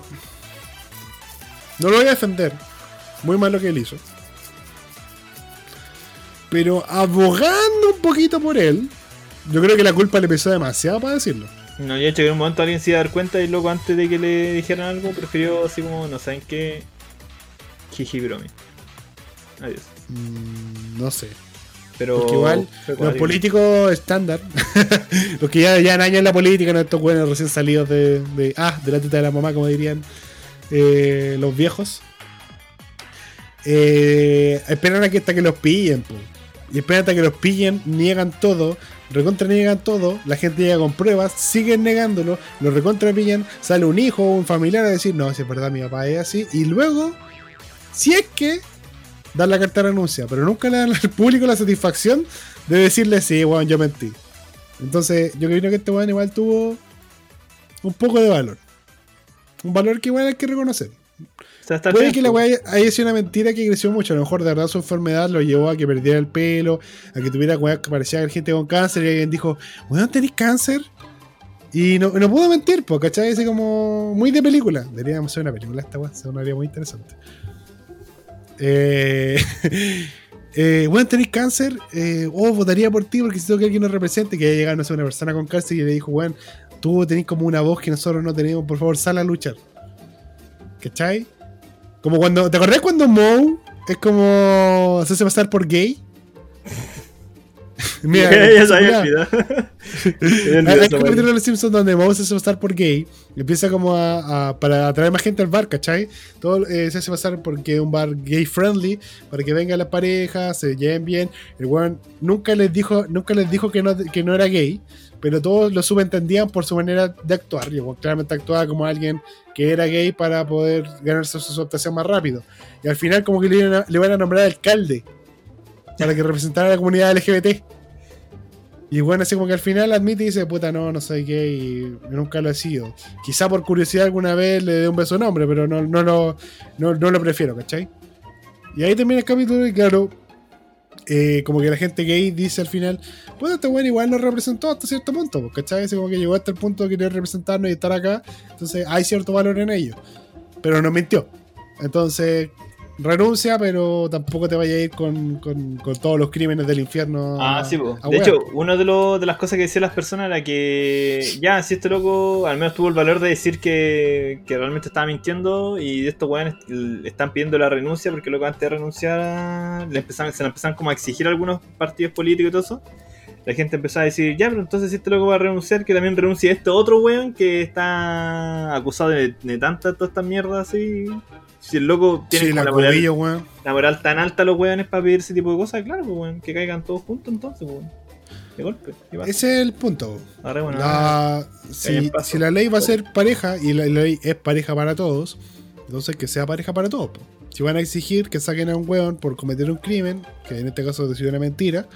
No lo voy a defender. Muy mal lo que él hizo. Pero abogando un poquito por él, yo creo que la culpa le pesó demasiado para decirlo. No, yo he hecho que en un momento alguien se iba a dar cuenta y luego antes de que le dijeran algo, prefirió así como, no saben qué. Jiji bromi. Adiós. Mm, no sé. Pero igual, los políticos estándar, los que ya llevan años en la política, no estos buenos recién salidos de, de, ah, de la teta de la mamá, como dirían eh, los viejos, eh, esperan a que hasta que los pillen, pues. Y esperan hasta que los pillen, niegan todo, recontra niegan todo, la gente llega con pruebas, siguen negándolo, lo recontra pillan, sale un hijo o un familiar a decir, no, si es verdad, mi papá es así, y luego, si es que, dan la carta de renuncia, pero nunca le dan al público la satisfacción de decirle, sí, weón, yo mentí. Entonces, yo creo que este weón igual tuvo un poco de valor. Un valor que igual hay que reconocer. Puede que la weá haya sido una mentira que creció mucho. A lo mejor de verdad su enfermedad lo llevó a que perdiera el pelo, a que tuviera weá que parecía gente con cáncer y alguien dijo, weón, ¿tenés cáncer? Y no, no pudo mentir, pues, ¿cachai? Ese como muy de película. Deberíamos hacer una película esta weá, sería muy interesante. Eh, eh, bueno, tenés cáncer, eh, oh, votaría por ti porque siento que alguien nos represente, que haya llegado, no sé, una persona con cáncer y le dijo, bueno, tú tenés como una voz que nosotros no tenemos, por favor, sal a luchar. ¿Cachai? Como cuando. ¿Te acordás cuando Moe es como. se hace pasar por gay? Mira, ya sabía Hay un capítulo de Los Simpsons donde Moe se hace pasar por gay. Empieza como a, para atraer más gente al bar, ¿cachai? Todo eh, se hace pasar porque es un bar gay friendly, para que venga la pareja, se lleven bien. El weón nunca les dijo, nunca les dijo que no, que no era gay, pero todos lo subentendían por su manera de actuar. Y claramente actuaba como alguien que era gay para poder ganarse su aceptación más rápido. Y al final como que le iban a, a nombrar alcalde para que representara a la comunidad LGBT. Y bueno, así como que al final admite y dice, puta, no, no soy gay, y nunca lo he sido. Quizá por curiosidad alguna vez le dé un beso nombre, pero no, no, no, no, lo prefiero, ¿cachai? Y ahí termina el capítulo y claro, eh, como que la gente gay dice al final, pues este bueno igual nos representó hasta cierto punto, ¿cachai? Así como que llegó hasta el punto de querer representarnos y estar acá, entonces hay cierto valor en ello. Pero no mintió. Entonces, renuncia, pero tampoco te vaya a ir con, todos los crímenes del infierno. Ah, sí, de hecho, una de, de las cosas que decían las personas era que ya, si este loco al menos tuvo el valor de decir que, realmente estaba mintiendo y estos weones le están pidiendo la renuncia porque loco antes de renunciar le empezaron, se le empezaron como a exigir a algunos partidos políticos y todo eso. La gente empezó a decir, ya, pero entonces si este loco va a renunciar, que también renuncie este otro weón que está acusado de, de tantas todas estas mierdas así si el loco tiene la, moral, tan alta los weones para pedir ese tipo de cosas, claro, pues, weón, que caigan todos juntos entonces, weón. De golpe. Ese es el punto. si, la ley va a ser pareja y la ley es pareja para todos, entonces que sea pareja para todos. Si van a exigir que saquen a un weón por cometer un crimen, que en este caso decidió una mentira,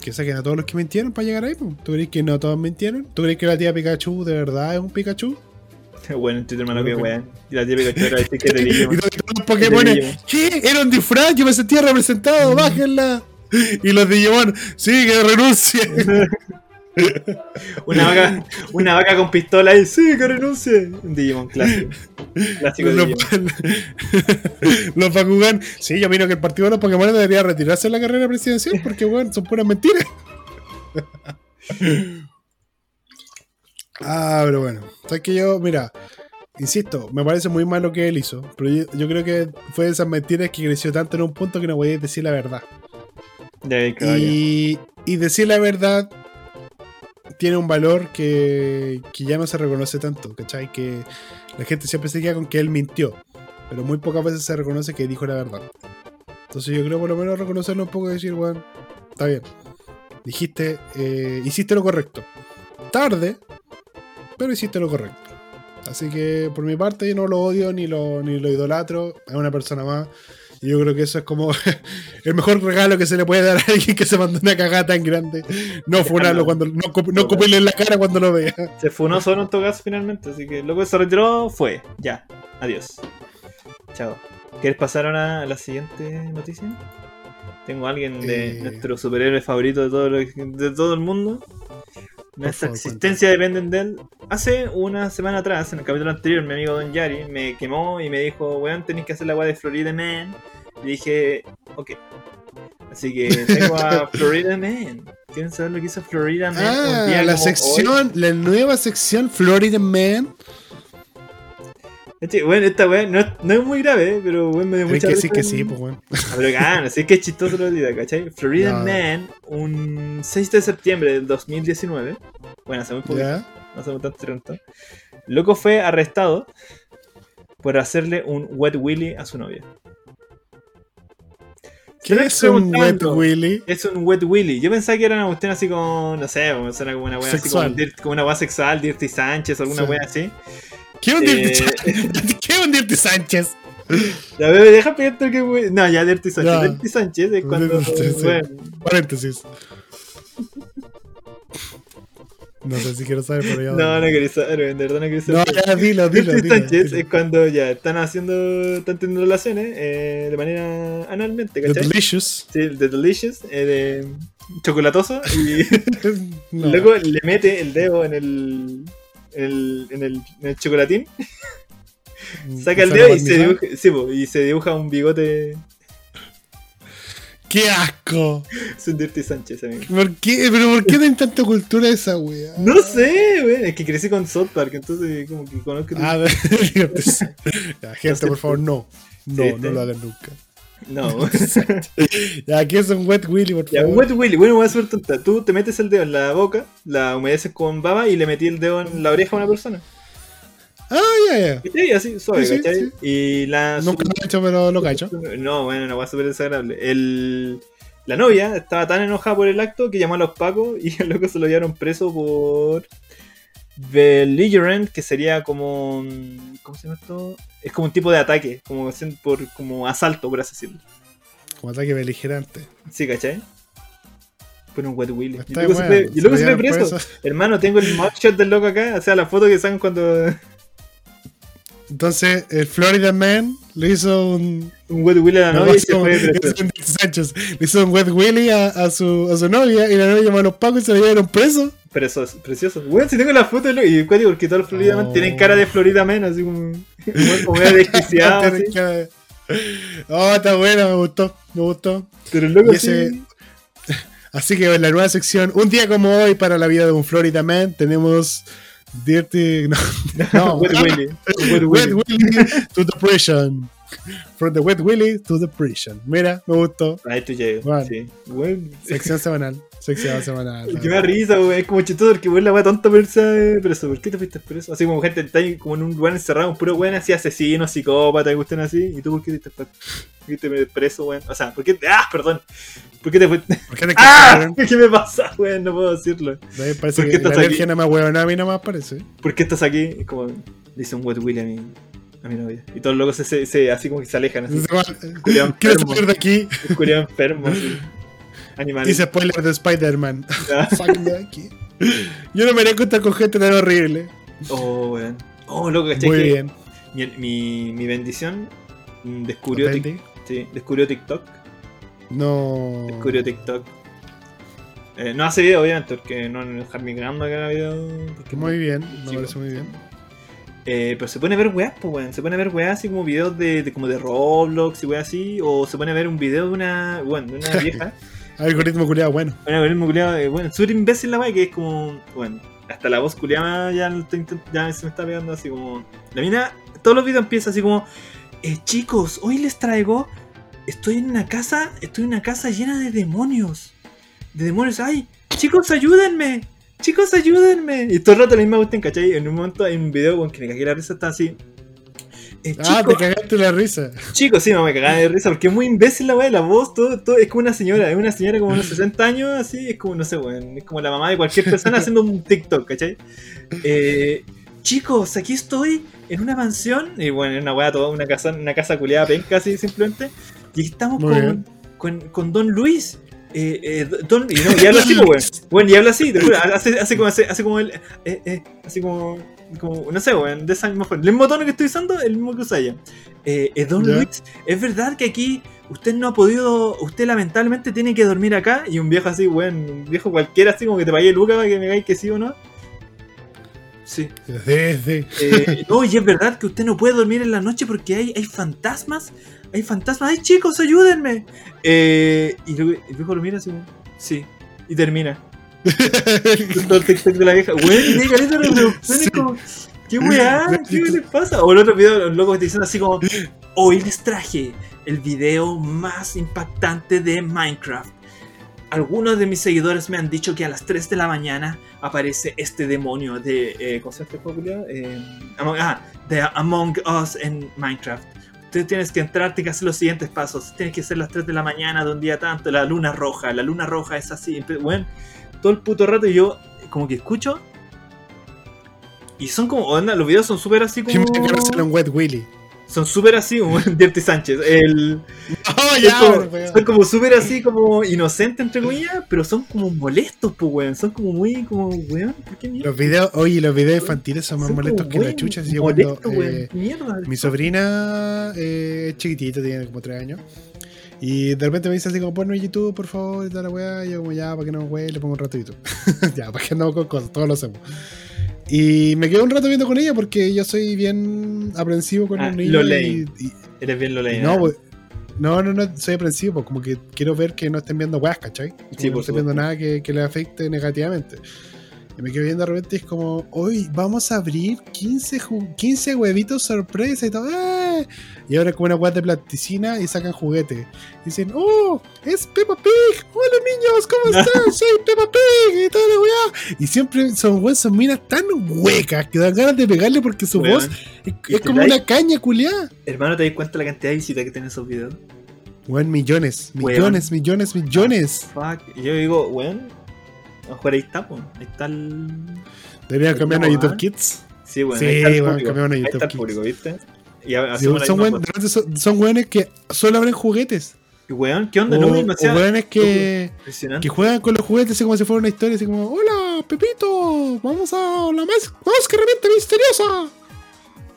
que saquen a todos los que mintieron para llegar ahí. ¿Tú crees que no todos mintieron? ¿Tú crees que la tía Pikachu de verdad es un Pikachu? Bueno, en Twitter, hermano, que weón. Y la típica chora decir que te Digimon. Y todos los Pokémon, ¿qué? Era un disfraz, yo me sentía representado, bájenla. Y los Digimon, sí, que renuncie. una, vaca, una vaca con pistola y sí, que renuncie. Un Digimon clásico. Clásico de Digimon. los Bakugan, sí, yo miro que el partido de los Pokémon debería retirarse de la carrera presidencial porque, weón, son puras mentiras. Ah, pero bueno. sabes que yo, mira, insisto, me parece muy mal lo que él hizo. Pero yo, creo que fue de esas mentiras que creció tanto en un punto que no voy a decir la verdad. y, y decir la verdad tiene un valor que, que, ya no se reconoce tanto, ¿cachai? Que la gente siempre se queda con que él mintió, pero muy pocas veces se reconoce que dijo la verdad. Entonces yo creo por lo menos reconocerlo un poco y decir, bueno, está bien, dijiste, eh, hiciste lo correcto. Tarde, pero hiciste lo correcto. Así que por mi parte yo no lo odio ni lo, ni lo idolatro, es una persona más. Y yo creo que eso es como el mejor regalo que se le puede dar a alguien que se mandó una cagada tan grande. No funarlo cuando, no, no en la cara cuando lo vea. Se funó solo en caso finalmente, así que lo que se retiró fue. Ya, adiós. Chao. ¿Quieres pasar ahora a la siguiente noticia? Tengo a alguien de eh. nuestro superhéroe favorito de todo, de todo el mundo. Nuestra existencia depende de él. Hace una semana atrás, en el capítulo anterior, mi amigo Don Yari me quemó y me dijo, weón, tenéis que hacer la weá de Florida Man. Y dije, ok. Así que tengo a Florida Man. ¿Quieren saber lo que hizo Florida Man? Ah, la sección, la nueva sección Florida Man. Bueno, esta weá no, no, es muy grave, pero bueno, me dio mucha que sí, que sí, pues. Ah, pero gana, sí que es chistoso lo día, ¿cachai? Florida Man, un 6 de septiembre del 2019. Bueno, hace muy poco. No hace tanto tiempo. Loco fue arrestado por hacerle un wet willy a su novia. ¿Qué es un wet willy? Es un wet willy. Yo pensaba que era una cuestión así como, no sé, suena como una wea así como, como una wea sexual, Dirty Sánchez, alguna sí. wea así. ¿Qué un eh, Sánchez? ¿Qué es un Dirty Sánchez? Ya, bebé, deja pedirte que. No, ya Dirty Sánchez. Dirty Sánchez es cuando. Bueno. Paréntesis. No sé si quiero saber, pero ya. No, no quería saber, de verdad no quería saber. No, ya dilo, dilo. Dirty Sánchez es cuando ya están haciendo. Están teniendo relaciones eh, de manera anualmente, ¿cachai? The Delicious. Sí, The Delicious, eh, de chocolatoso. Y luego le mete el dedo en el el, en, el, en el chocolatín. Mm, Saca el dedo y se, dibuja, sí, y se dibuja un bigote. ¡Qué asco! Es un Dirty Sánchez, amigo. ¿Por qué? ¿Pero por qué tienen tanta cultura esa wea? No sé, wey. Es que crecí con South Park, entonces como que conozco. Ah, gente, por favor, no. No, no lo hagan nunca. No. aquí es un wet willy, por favor. Ya, un wet willy. Bueno, voy a hacer tonta. Tú te metes el dedo en la boca, la humedeces con baba y le metí el dedo en la oreja a una persona. Ah, ya, ya. Sí, así, suave, sí, ¿cachai? Y la. Nunca lo he hecho, pero lo cacho. No, bueno, no va a súper desagradable. El. La novia estaba tan enojada por el acto que llamó a los pacos y al loco se lo llevaron preso por belligerent, que sería como. ¿Cómo se llama esto? Es como un tipo de ataque, como, por, como asalto, por así decirlo. Como ataque beligerante. Sí, ¿cachai? Por un wet willy. Y luego, se, y luego se, ve preso. Hermano, tengo el mugshot del loco acá, o sea, la foto que sacan cuando. Entonces, el Florida Man le hizo un. Un wet willy a la novia y se fue Sánchez. Le hizo un wet willy a, a, su, a su novia y la novia llamó a los pacos y se lo llevaron preso. Pero eso es precioso. Bueno, si tengo la foto y cuál porque todos los Florida Man tienen cara de Florida Man, así como. como medio desquiciado. oh, está bueno, me gustó. Me gustó. Pero luego ese... Así que en la nueva sección, un día como hoy para la vida de un Florida Man, tenemos Dirty. No, no. Wet Willy. Wet Willy to the prison. From the Wet Willy to the prison. Mira, me gustó. Ahí tú llegas. Bueno, sí. Sección semanal. Sección semanal. Que me da risa, güey. Es como chistoso porque, güey, la weá tonta persa preso. ¿Por qué te fuiste preso? Así como gente está como en un lugar encerrado, un puro weón así, asesino, psicópata, que gustan así. ¿Y tú por qué te fuiste preso, güey? O sea, ¿por qué? ¡Ah, perdón! ¿Por qué te fuiste? ¿Por qué te ¡Ah! ¿Qué me pasa, güey? No puedo decirlo. parece ¿Por qué que estás la alergia no me a mí nomás parece. ¿Por qué estás aquí? Es como, dice un wet Willy a mí a mi novia. Y todos los locos se, se, así como que se alejan. Así. Quiero salir de aquí. Culiado enfermo. Así. Animal. Dice spoiler de Spider-Man. Yo no me haré contar con gente tan horrible. Oh, weón. Oh, loco, ¿cachai? Muy bien. Mi, mi, mi, bendición descubrió, sí, descubrió TikTok. No. Descubrió TikTok. Eh, no hace video, obviamente, porque no en el Harming Grande que haga video. Muy bien, me parece muy bien. Eh, pero se pone a ver weas, pues weón. Se pone a ver weas así como videos de, como de Roblox y weas así. O se pone a ver un video de una, bueno, de una vieja. Algoritmo culiado bueno. Un algoritmo culiado, eh, bueno, súper imbécil la wea que es como, bueno, hasta la voz culiada ya, ya se me está pegando así como. La mina, todos los videos empiezan así como, eh, chicos, hoy les traigo, estoy en una casa, estoy en una casa llena de demonios. De demonios, ay, chicos, ayúdenme chicos, ayúdenme. Y todo el rato la misma cuestión, ¿cachai? En un momento hay un video con que me cagué la risa, está así. Eh, ah, te cagaste la risa. Chicos, sí, me cagaba de risa porque es muy imbécil la weá, la voz, todo, todo, es como una señora, es una señora como unos 60 años, así, es como, no sé, weón, es como la mamá de cualquier persona haciendo un TikTok, ¿cachai? Eh, chicos, aquí estoy en una mansión, y bueno, en una weá, toda una casa, una casa culiada penca, así simplemente, y estamos con, con, con Don Luis. Eh, eh, don, y, no, y habla así, pues, Bueno, y habla así, hace, hace como, hace, hace como el, eh, eh, así como, como, no sé, weón, de esa misma forma. El mismo tono que estoy usando, el mismo que usa ella. Eh, eh don Luis, es verdad que aquí usted no ha podido, usted lamentablemente tiene que dormir acá. Y un viejo así, weón, un viejo cualquiera así como que te pague Luca para que me digáis que sí o no. Sí. Sí, sí. Eh, no, y es verdad que usted no puede dormir en la noche porque hay, hay fantasmas hay fantasmas, ay chicos, ayúdenme. Y el viejo lo mira así, sí, y termina. El TikTok de la vieja, güey, y caleta de como, ¿qué weá? ¿Qué les pasa? O el otro video, los locos te dicen así como, hoy les traje el video más impactante de Minecraft. Algunos de mis seguidores me han dicho que a las 3 de la mañana aparece este demonio de. Eh, ¿Cómo se llama este juego, eh, ah, de Among Us en Minecraft tú tienes que entrar, tienes que hacer los siguientes pasos. Tienes que ser las 3 de la mañana de un día tanto, la luna roja, la luna roja es así. Bueno, todo el puto rato y yo como que escucho. Y son como, onda, los videos son súper así como... un Wet Willy son súper así, como Dirty Sánchez. El, son como súper así, como inocentes, entre comillas, pero son como molestos, pues, weón. Son como muy, como, weón, ¿por qué mierda? Los videos, oye, los videos infantiles son más molestos que la chucha. Así cuando, eh, mierda, mi sobrina eh, es chiquitita, tiene como 3 años. Y de repente me dice así como, ponme YouTube, por favor, y toda la weá. Y yo como, ya, para que no me le pongo un rato YouTube. ya, para que no con cosas, todos lo hacemos. Y me quedo un rato viendo con ella porque yo soy bien aprensivo con ah, los niños. Lo leí. Eres bien lo leí. No, pues, no, no, no, soy aprensivo, pues, como que quiero ver que no estén viendo weas, ¿cachai? sí, no estén viendo nada que, que les afecte negativamente. Y me quedo viendo de repente y es como, hoy vamos a abrir 15, 15 huevitos sorpresa y todo. ¡Ah! ¡Eh! Y ahora es como una weá de plasticina y sacan juguete. Dicen, ¡Oh! ¡Es Peppa Pig! ¡Hola niños! ¿Cómo están? Soy Peppa Pig y toda la weá. Y siempre son weas, son minas tan huecas que dan ganas de pegarle porque su voz es, como una caña culiada. Hermano, ¿te das cuenta la cantidad de visitas que tienen esos videos? Weón, millones, millones, millones, millones. fuck. Y yo digo, weón, mejor ahí está, pues. Ahí está el. Deberían cambiar a YouTube Kids. Sí, bueno, Sí, ahí está el weón, público. cambiaron a Ahí YouTube está el Kids. público, ¿viste? Y a- Sí, son, cosa. son, son weones que solo abren juguetes. Y weón, ¿qué onda? O, no, demasiado. weones que, que juegan con los juguetes así como si fuera una historia, así como, hola, Pepito, vamos a la más, vamos que herramienta misteriosa.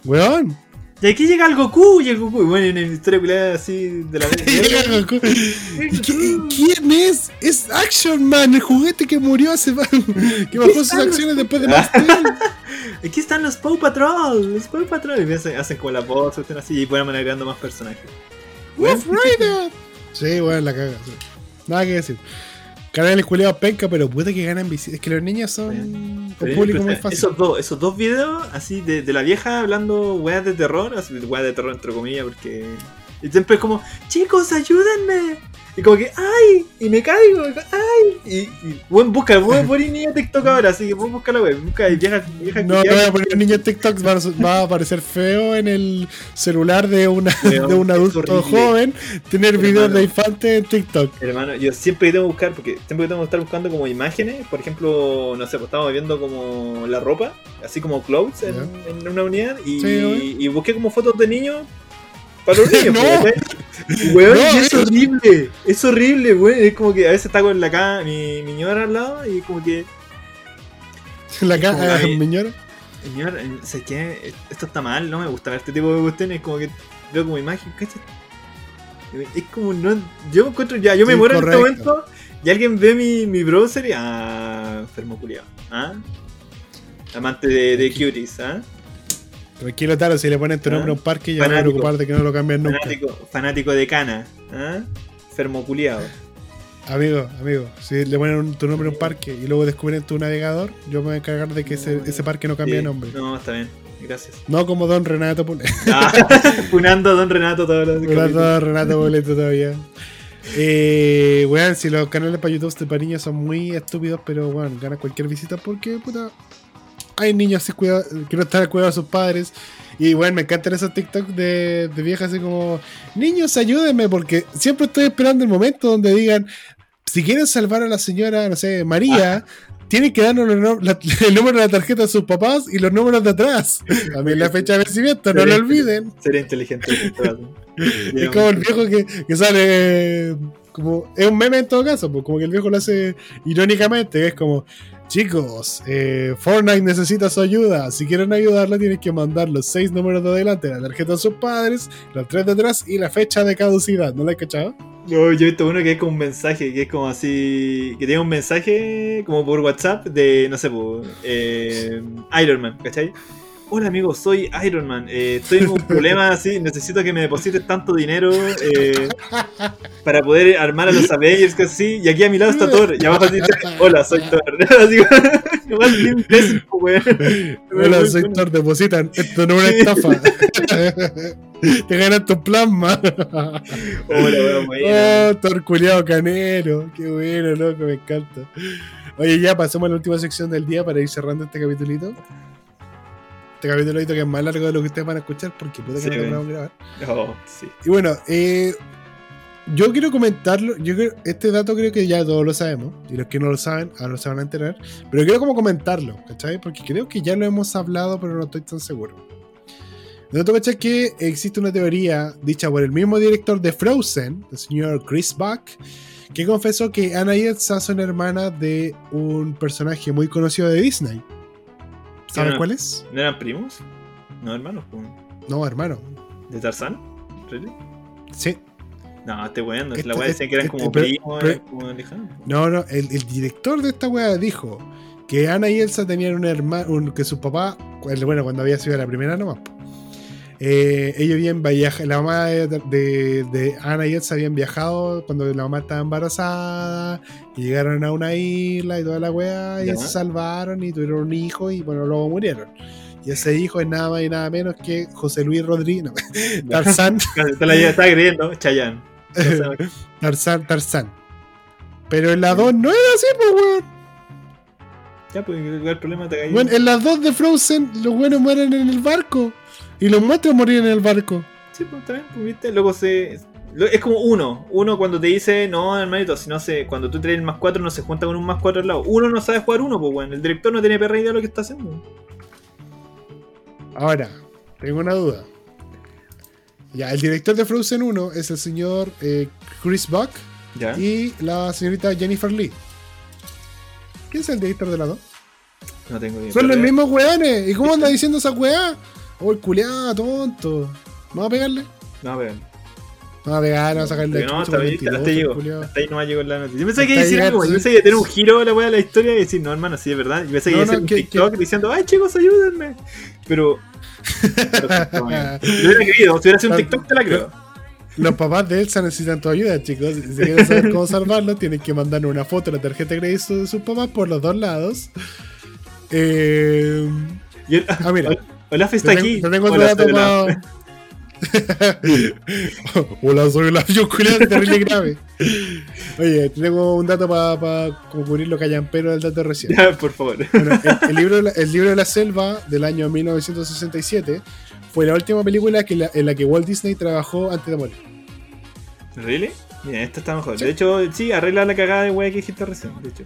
Weón. Y aquí llega el Goku y el Goku. Y bueno, una historia culiada así de la Llega Goku. ¿Y qué- ¿Quién es? Es Action Man, el juguete que murió hace que bajó sus acciones después de Master. Aquí están los Paw Patrol, los Paw Patrol. Y me hacen, hacen como la voz, hacen así y pueden agregando más personajes. Wolf Rider. Sí, weón, la caga. sí. Nada que decir. Canales culiados penca, pero puta que ganan visitas. Es que los niños son un público muy fácil. Esos dos, esos dos videos así de, de la vieja hablando weas de terror, así weas de terror entre comillas, porque. Y siempre es como, chicos, ayúdenme. Y como que, ¡ay! Y me caigo, ¡ay! Y, y buen busca, voy a poner niña TikTok ahora, así que vos busca la web, busca vieja, vieja No, no voy a poner niños TikToks, va a, va a aparecer feo en el celular de, una, de un adulto joven tener Hermano. videos de infantes en TikTok. Hermano, yo siempre tengo que buscar, porque siempre tengo que estar buscando como imágenes, por ejemplo, no sé, pues estamos viendo como la ropa, así como clothes en, en una unidad, y, Sí, weón. y busqué como fotos de niños para los niños. No. pues. Weón, No, y es horrible, es horrible, weón, es como que a veces está con la cama, mi, mi ñora al lado, y como que, La cara que- de señora. señor, sé qué, esto está mal, no me gusta ver este tipo de cuestiones, como que veo como imagen, ¿cachai? Es como, no, yo encuentro ya, yo me Sí, muero en este correcto. momento y alguien ve mi, mi browser y, ah, enfermo culiado, ah, amante de, de cuties, ah, Tranquilo, Taro, si le ponen tu Ah, nombre a un parque, ya no voy a fanático. preocupar de que no lo cambien nunca. fanático, fanático de cana, ah, enfermo culiado. Amigo, amigo, si le ponen un- tu nombre a un parque y luego descubren tu navegador, yo me voy a encargar de que ese, ese parque no cambie de nombre. No, está bien, gracias. No como Don Renato Pule- Ah, funando a Don Renato todos los capítulos. Renato, Renato Boleto todavía. Eh, weón, si los canales para YouTube de para niños son muy estúpidos, pero weón, gana cualquier visita porque, puta, hay niños así que no están al cuidado de sus padres. Y weón, me encantan esos TikTok de, de viejas así como, niños, ayúdenme, porque siempre estoy esperando el momento donde digan, si quieren salvar a la señora, no sé, María, tienen que darnos la- el número de la tarjeta de sus papás y los números de atrás. También la fecha de vencimiento, no lo olviden. Sería inteligente. Es como el viejo que, que sale. Como, es un meme en todo caso, pues, como que el viejo lo hace irónicamente. Es como, chicos, eh, Fortnite necesita su ayuda. Si quieren ayudarla, tienen que mandar los seis números de adelante, la tarjeta de sus padres, los tres de atrás y la fecha de caducidad. ¿No la has cachado? No, yo he visto uno que es como un mensaje, que es como así. que tiene un mensaje como por WhatsApp de, no sé, por, eh, Iron Man, ¿cachai? Hola amigo, soy Iron Man. eh, estoy en un problema así, necesito que me deposites tanto dinero eh, para poder armar a los Avengers, que así. Y aquí a mi lado está Thor. Y abajo dice, hola, soy Thor. Así, nomás bien imbécil, pues, weón. Hola, soy bueno. Thor, depositan. Esto no es una estafa. Te ganas tu plasma. Hola, weón. Oh, Thor culiao canero. Qué bueno, loco, me encanta. Oye, ya pasemos a la última sección del día para ir cerrando este capitulito. Este capitulito que es más largo de lo que ustedes van a escuchar porque puta que Sí, no grabar. Oh, sí. Y bueno, eh, yo quiero comentarlo. Yo creo, este dato creo que ya todos lo sabemos. Y los que no lo saben, ahora se van a enterar. Pero quiero como comentarlo, ¿cachai? Porque creo que ya lo hemos hablado, pero no estoy tan seguro. El dato, ¿cachai? Que existe una teoría dicha por el mismo director de Frozen, el señor Chris Buck, que confesó que Anna y Elsa son hermanas de un personaje muy conocido de Disney. ¿Sabes no? cuál es? ¿No eran primos? No, hermanos. No, hermano. ¿De Tarzán? ¿Really? Sí. No, estoy weando. Esta- La weá decían que eran este- como pero- primos, pero- como lejanos. No, no, el, el director de esta weá dijo que Ana y Elsa tenían un hermano, que su papá, bueno, cuando había sido la primera nomás, eh, ellos habían viajado, la mamá de, de, de Ana y Elsa habían viajado cuando la mamá estaba embarazada, y llegaron a una isla y toda la weá, y se salvaron y tuvieron un hijo y bueno, luego murieron. Y ese hijo es nada más y nada menos que José Luis Rodríguez. Tarzán. Te la está creyendo, Chayán. Tarzán, Tarzán. Pero en la 2 no era así, pues, weón. Ya, pues, el problema te Bueno, en las 2 de Frozen, los buenos mueren en el barco. Y los muestran morir en el barco. Sí, pues también, pues viste, luego se. Es como uno. Uno cuando te dice, no, hermanito, si no sé, cuando tú traes el más 4 no se junta con un más 4 al lado. Uno no sabe jugar uno, pues bueno. El director no tiene perra idea de lo que está haciendo. Ahora, tengo una duda. Ya, el director de Frozen 1 es el señor eh, Chris Buck y la señorita Jennifer Lee. ¿Quién es el director de la 2? No tengo idea. Son los mismos weones. ¿Y cómo anda diciendo esa weá? Oh, el culiado, tonto. ¿Vamos a pegarle? No, a pegarle. Vamos a pegar, vamos a sacarle No, hasta ahí, hasta, llegó. hasta ahí no va a llegar la noticia. Yo pensé que iba a decir algo. Yo pensé que iba a tener un giro la weá de la historia y decir, no, hermano, sí, es verdad. Yo pensé que iba a hacer un TikTok diciendo, ay, chicos, ayúdenme. Pero. yo hubiera querido, si hubiera sido un TikTok, te la creo. Los papás de Elsa necesitan tu ayuda, chicos. Si quieren saber cómo salvarlo, tienen que mandar una foto de la tarjeta de crédito de sus papás por los dos lados. Eh... ah, mira. Olaf está aquí. Te tengo otro dato para. Hola, soy Olaf. Yo terrible grave. Oye, tengo un dato para pa cubrir lo que hayan pero del dato recién. por favor. el, libro, el libro de la selva del año 1967 fue la última película que en la que Walt Disney trabajó antes de morir. ¿Really? Bien, esta está mejor. De hecho, sí, arregla la cagada de wea que dijiste recién. De hecho,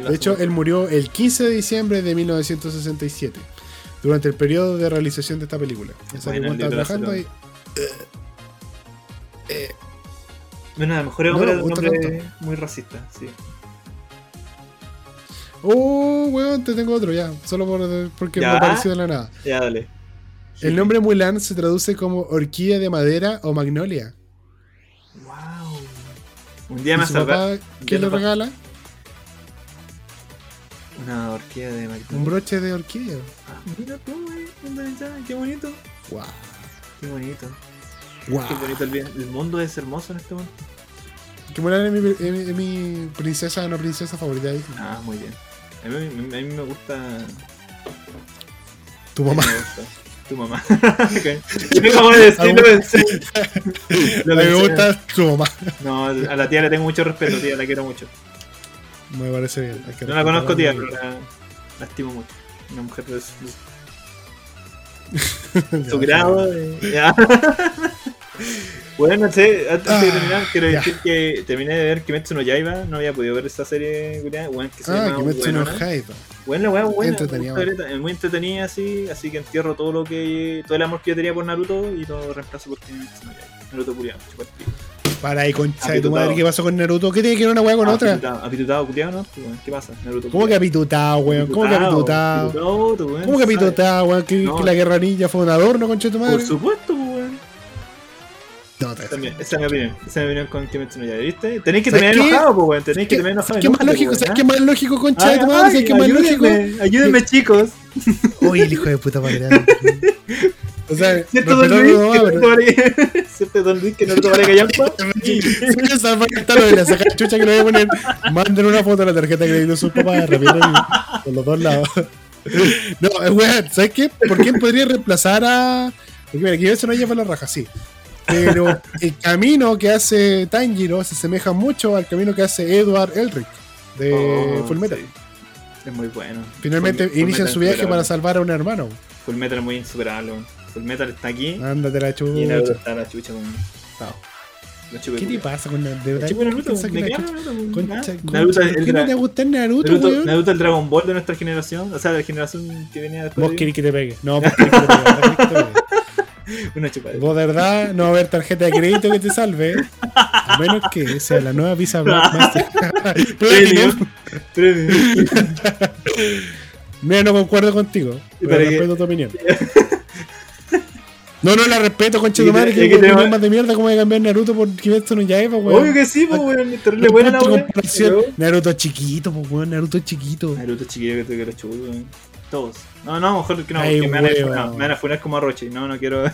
de hecho él murió el 15 de diciembre de 1967, durante el periodo de realización de esta película. Esa que estaba trabajando ahí. Eh, bueno, a lo mejor es un nombre muy racista, sí. Oh, weón, te tengo otro ya. Solo por, porque me ha parecido de la nada. Ya, dale. El nombre Mulan se traduce como orquídea de madera o magnolia. Wow. Un día más papá, ¿Qué le regala? Una orquídea de magnolia. Un broche de orquídea. Ah, mira tú, qué bonito. Wow. Qué bonito. Wow. Qué bonito el, el mundo es hermoso en este momento. Que Mulan es mi, es mi, princesa, no princesa favorita. Ah, muy bien. A mí, a mí me gusta. Tu mamá tu mamá. Yo tengo que decirlo en serio. me gusta tu mamá. No, a la tía le tengo mucho respeto, tía, la quiero mucho. Me parece bien. no la conozco, tía, pero la, la, estimo mucho. Una mujer de su, su grado. Bueno, sé, antes de ah, terminar, quiero decir que terminé de ver Kimetsu no Yaiba, no había podido ver esta serie, bueno, que se ah, llama Kimetsu no Yaiba. Bueno, la weá buena, muy, entretenida, así, así que entierro todo lo que, todo el amor que yo tenía por Naruto y lo reemplazo por Kimetsu no Yaiba. Naruto Puriano, Para ahí, concha de tu madre, ¿qué pasó con Naruto? ¿Qué tiene que ver una weá con otra? Apitutado, culiado, ¿Qué pasa? Naruto. ¿Cómo que apitutado, weón? ¿Cómo que apitutado? ¿Cómo que apitutado, weón? ¿Que, la guerra ninja fue un adorno, concha de tu madre? Por supuesto, no, esa, es mi opinión. Esa es mi opinión con Kimetsu no Yaiba, ¿viste? Tenéis que terminar enojado, pues, weón. Tenéis que terminar enojado. ¿Qué más lógico? ¿Sabes qué más lógico, concha de tu madre? ¿Sabes qué más lógico? Ayúdenme, chicos. Uy, el hijo de puta madre. O sea, ¿cierto Don Luis? ¿Cierto Don Luis que no te vale callampa? Esa está lo de la saca chucha que le voy a poner. Manden una foto de la tarjeta que le dio su papá rápido por los dos lados. No, weón, ¿sabes qué? ¿Por quién podría reemplazar a.? Porque mira, aquí eso no lleva la raja, sí. Pero el camino que hace Tanjiro se asemeja mucho al camino que hace Edward Elric de oh, Fullmetal. Es muy bueno. Finalmente inician su viaje para salvar a un hermano. Fullmetal es muy insuperable. Fullmetal está aquí. Ándate la chucha. Y Naruto está la chucha con. ¿Qué te pasa con Naruto? Naruto, Naruto. ¿Qué no te gusta Naruto, Naruto, Naruto el Dragon Ball de nuestra generación, o sea, de la generación que venía después. Vos querés que te pegue. No, vos querés que te pegue. Una chupada. Vos de verdad no va a haber tarjeta de crédito que te salve. A menos que sea la nueva Visa Blackmaster. Premium. Premium. Mira, no concuerdo contigo. Pero respeto tu opinión. No, no la respeto, concha de madre. Que, que, que más de mierda como voy a cambiar Naruto por Kimetsu no Yaiba, weón. Obvio que sí, pues, weón. Terrible buena la. Naruto chiquito, pues, weón. Naruto chiquito. Naruto chiquito que te quiero chulo, weón. Todos. No, no, mejor que no, Ay, me, van a, no me, van a funar como a Roche. No, no quiero.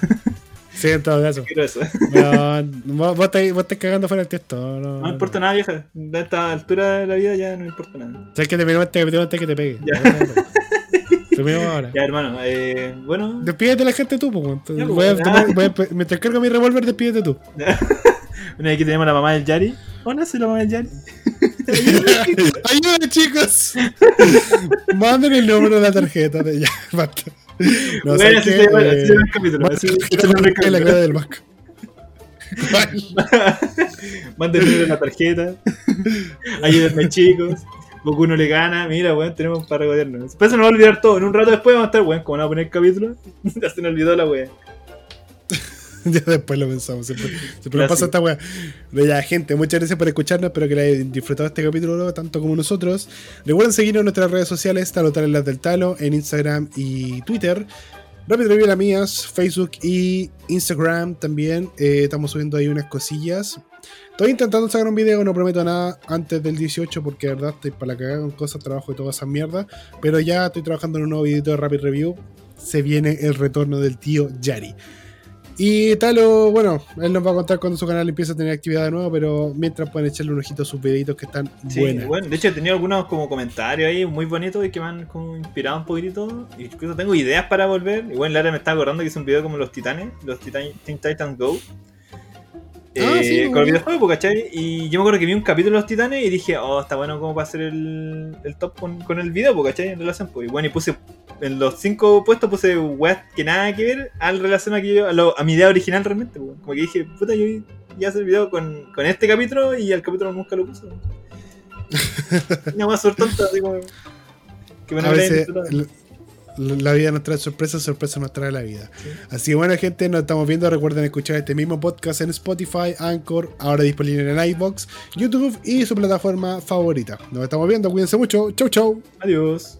Sí, en todo caso. No quiero eso. No, vos, estás, vos estás cagando fuera del texto. No, no, importa nada, vieja. A esta altura de la vida ya no importa nada. ¿Sabes que te este capítulo antes que te pegue? Terminamos ahora. Ya, hermano, eh, bueno. Despídete la gente tú, pues. Ya, Voy a voy a, mientras cargo mi revólver, despídete tú. Una vez que tenemos la mamá del Yari. Hola, soy la mamá del Yari. Ayuda, chicos. Manden el número de la tarjeta. De... Ya, basta. No, bueno, ¿sabes así qué? se llama Eh, el capítulo. Así- se la cara del número de la tarjeta. Ayúdenme, chicos. Goku no le gana. Mira, weón, tenemos para regodearnos. Después se nos va a olvidar todo. En un rato después vamos a estar, weón, como van a poner el capítulo. ya se nos olvidó la weón. Ya después lo pensamos. Siempre, siempre nos pasa esta weá. Ya, gente, muchas gracias por escucharnos. Espero que hayan disfrutado este capítulo tanto como nosotros. Recuerden seguirnos en nuestras redes sociales: Talo Tal en las del Talo, en Instagram y Twitter. Rapid Review las mías, Facebook y Instagram también. Eh, estamos subiendo ahí unas cosillas. Estoy intentando sacar un video, no prometo nada antes del 18 porque de verdad estoy para la cagada con cosas, trabajo y todas esas mierdas. Pero ya estoy trabajando en un nuevo video de Rapid Review. Se viene el retorno del tío Yari. Y Talo, bueno, él nos va a contar cuando su canal empiece a tener actividad de nuevo, pero mientras pueden echarle un ojito a sus videitos que están Sí, buenos. bueno, de hecho he tenido algunos como comentarios ahí muy bonitos y que me han como inspirado un poquitito. Y incluso tengo ideas para volver. Y bueno, Lara me está acordando que hice un video como los titanes, los titan Teen Titans Go. Ah, Eh, sí, con el videojuego, ¿cachai? Y yo me acuerdo que vi un capítulo de los titanes y dije, oh, está bueno como para hacer el, el top con, con el video, ¿cachai? En relación, pues. Y bueno, y puse en los cinco puestos puse weas que nada que ver al relación a, que yo- a, lo- a mi idea original realmente, pues. Como que dije, puta, yo iba a hacer el video con, con este capítulo y al capítulo nunca lo puse. Una más tonta, así como. Que me a veces. La, vida nos trae sorpresas, sorpresas nos trae la vida. Sí. Así que bueno, gente, nos estamos viendo. Recuerden escuchar este mismo podcast en Spotify, Anchor, ahora disponible en iBox, YouTube y su plataforma favorita. Nos estamos viendo, cuídense mucho. Chau, chau. Adiós.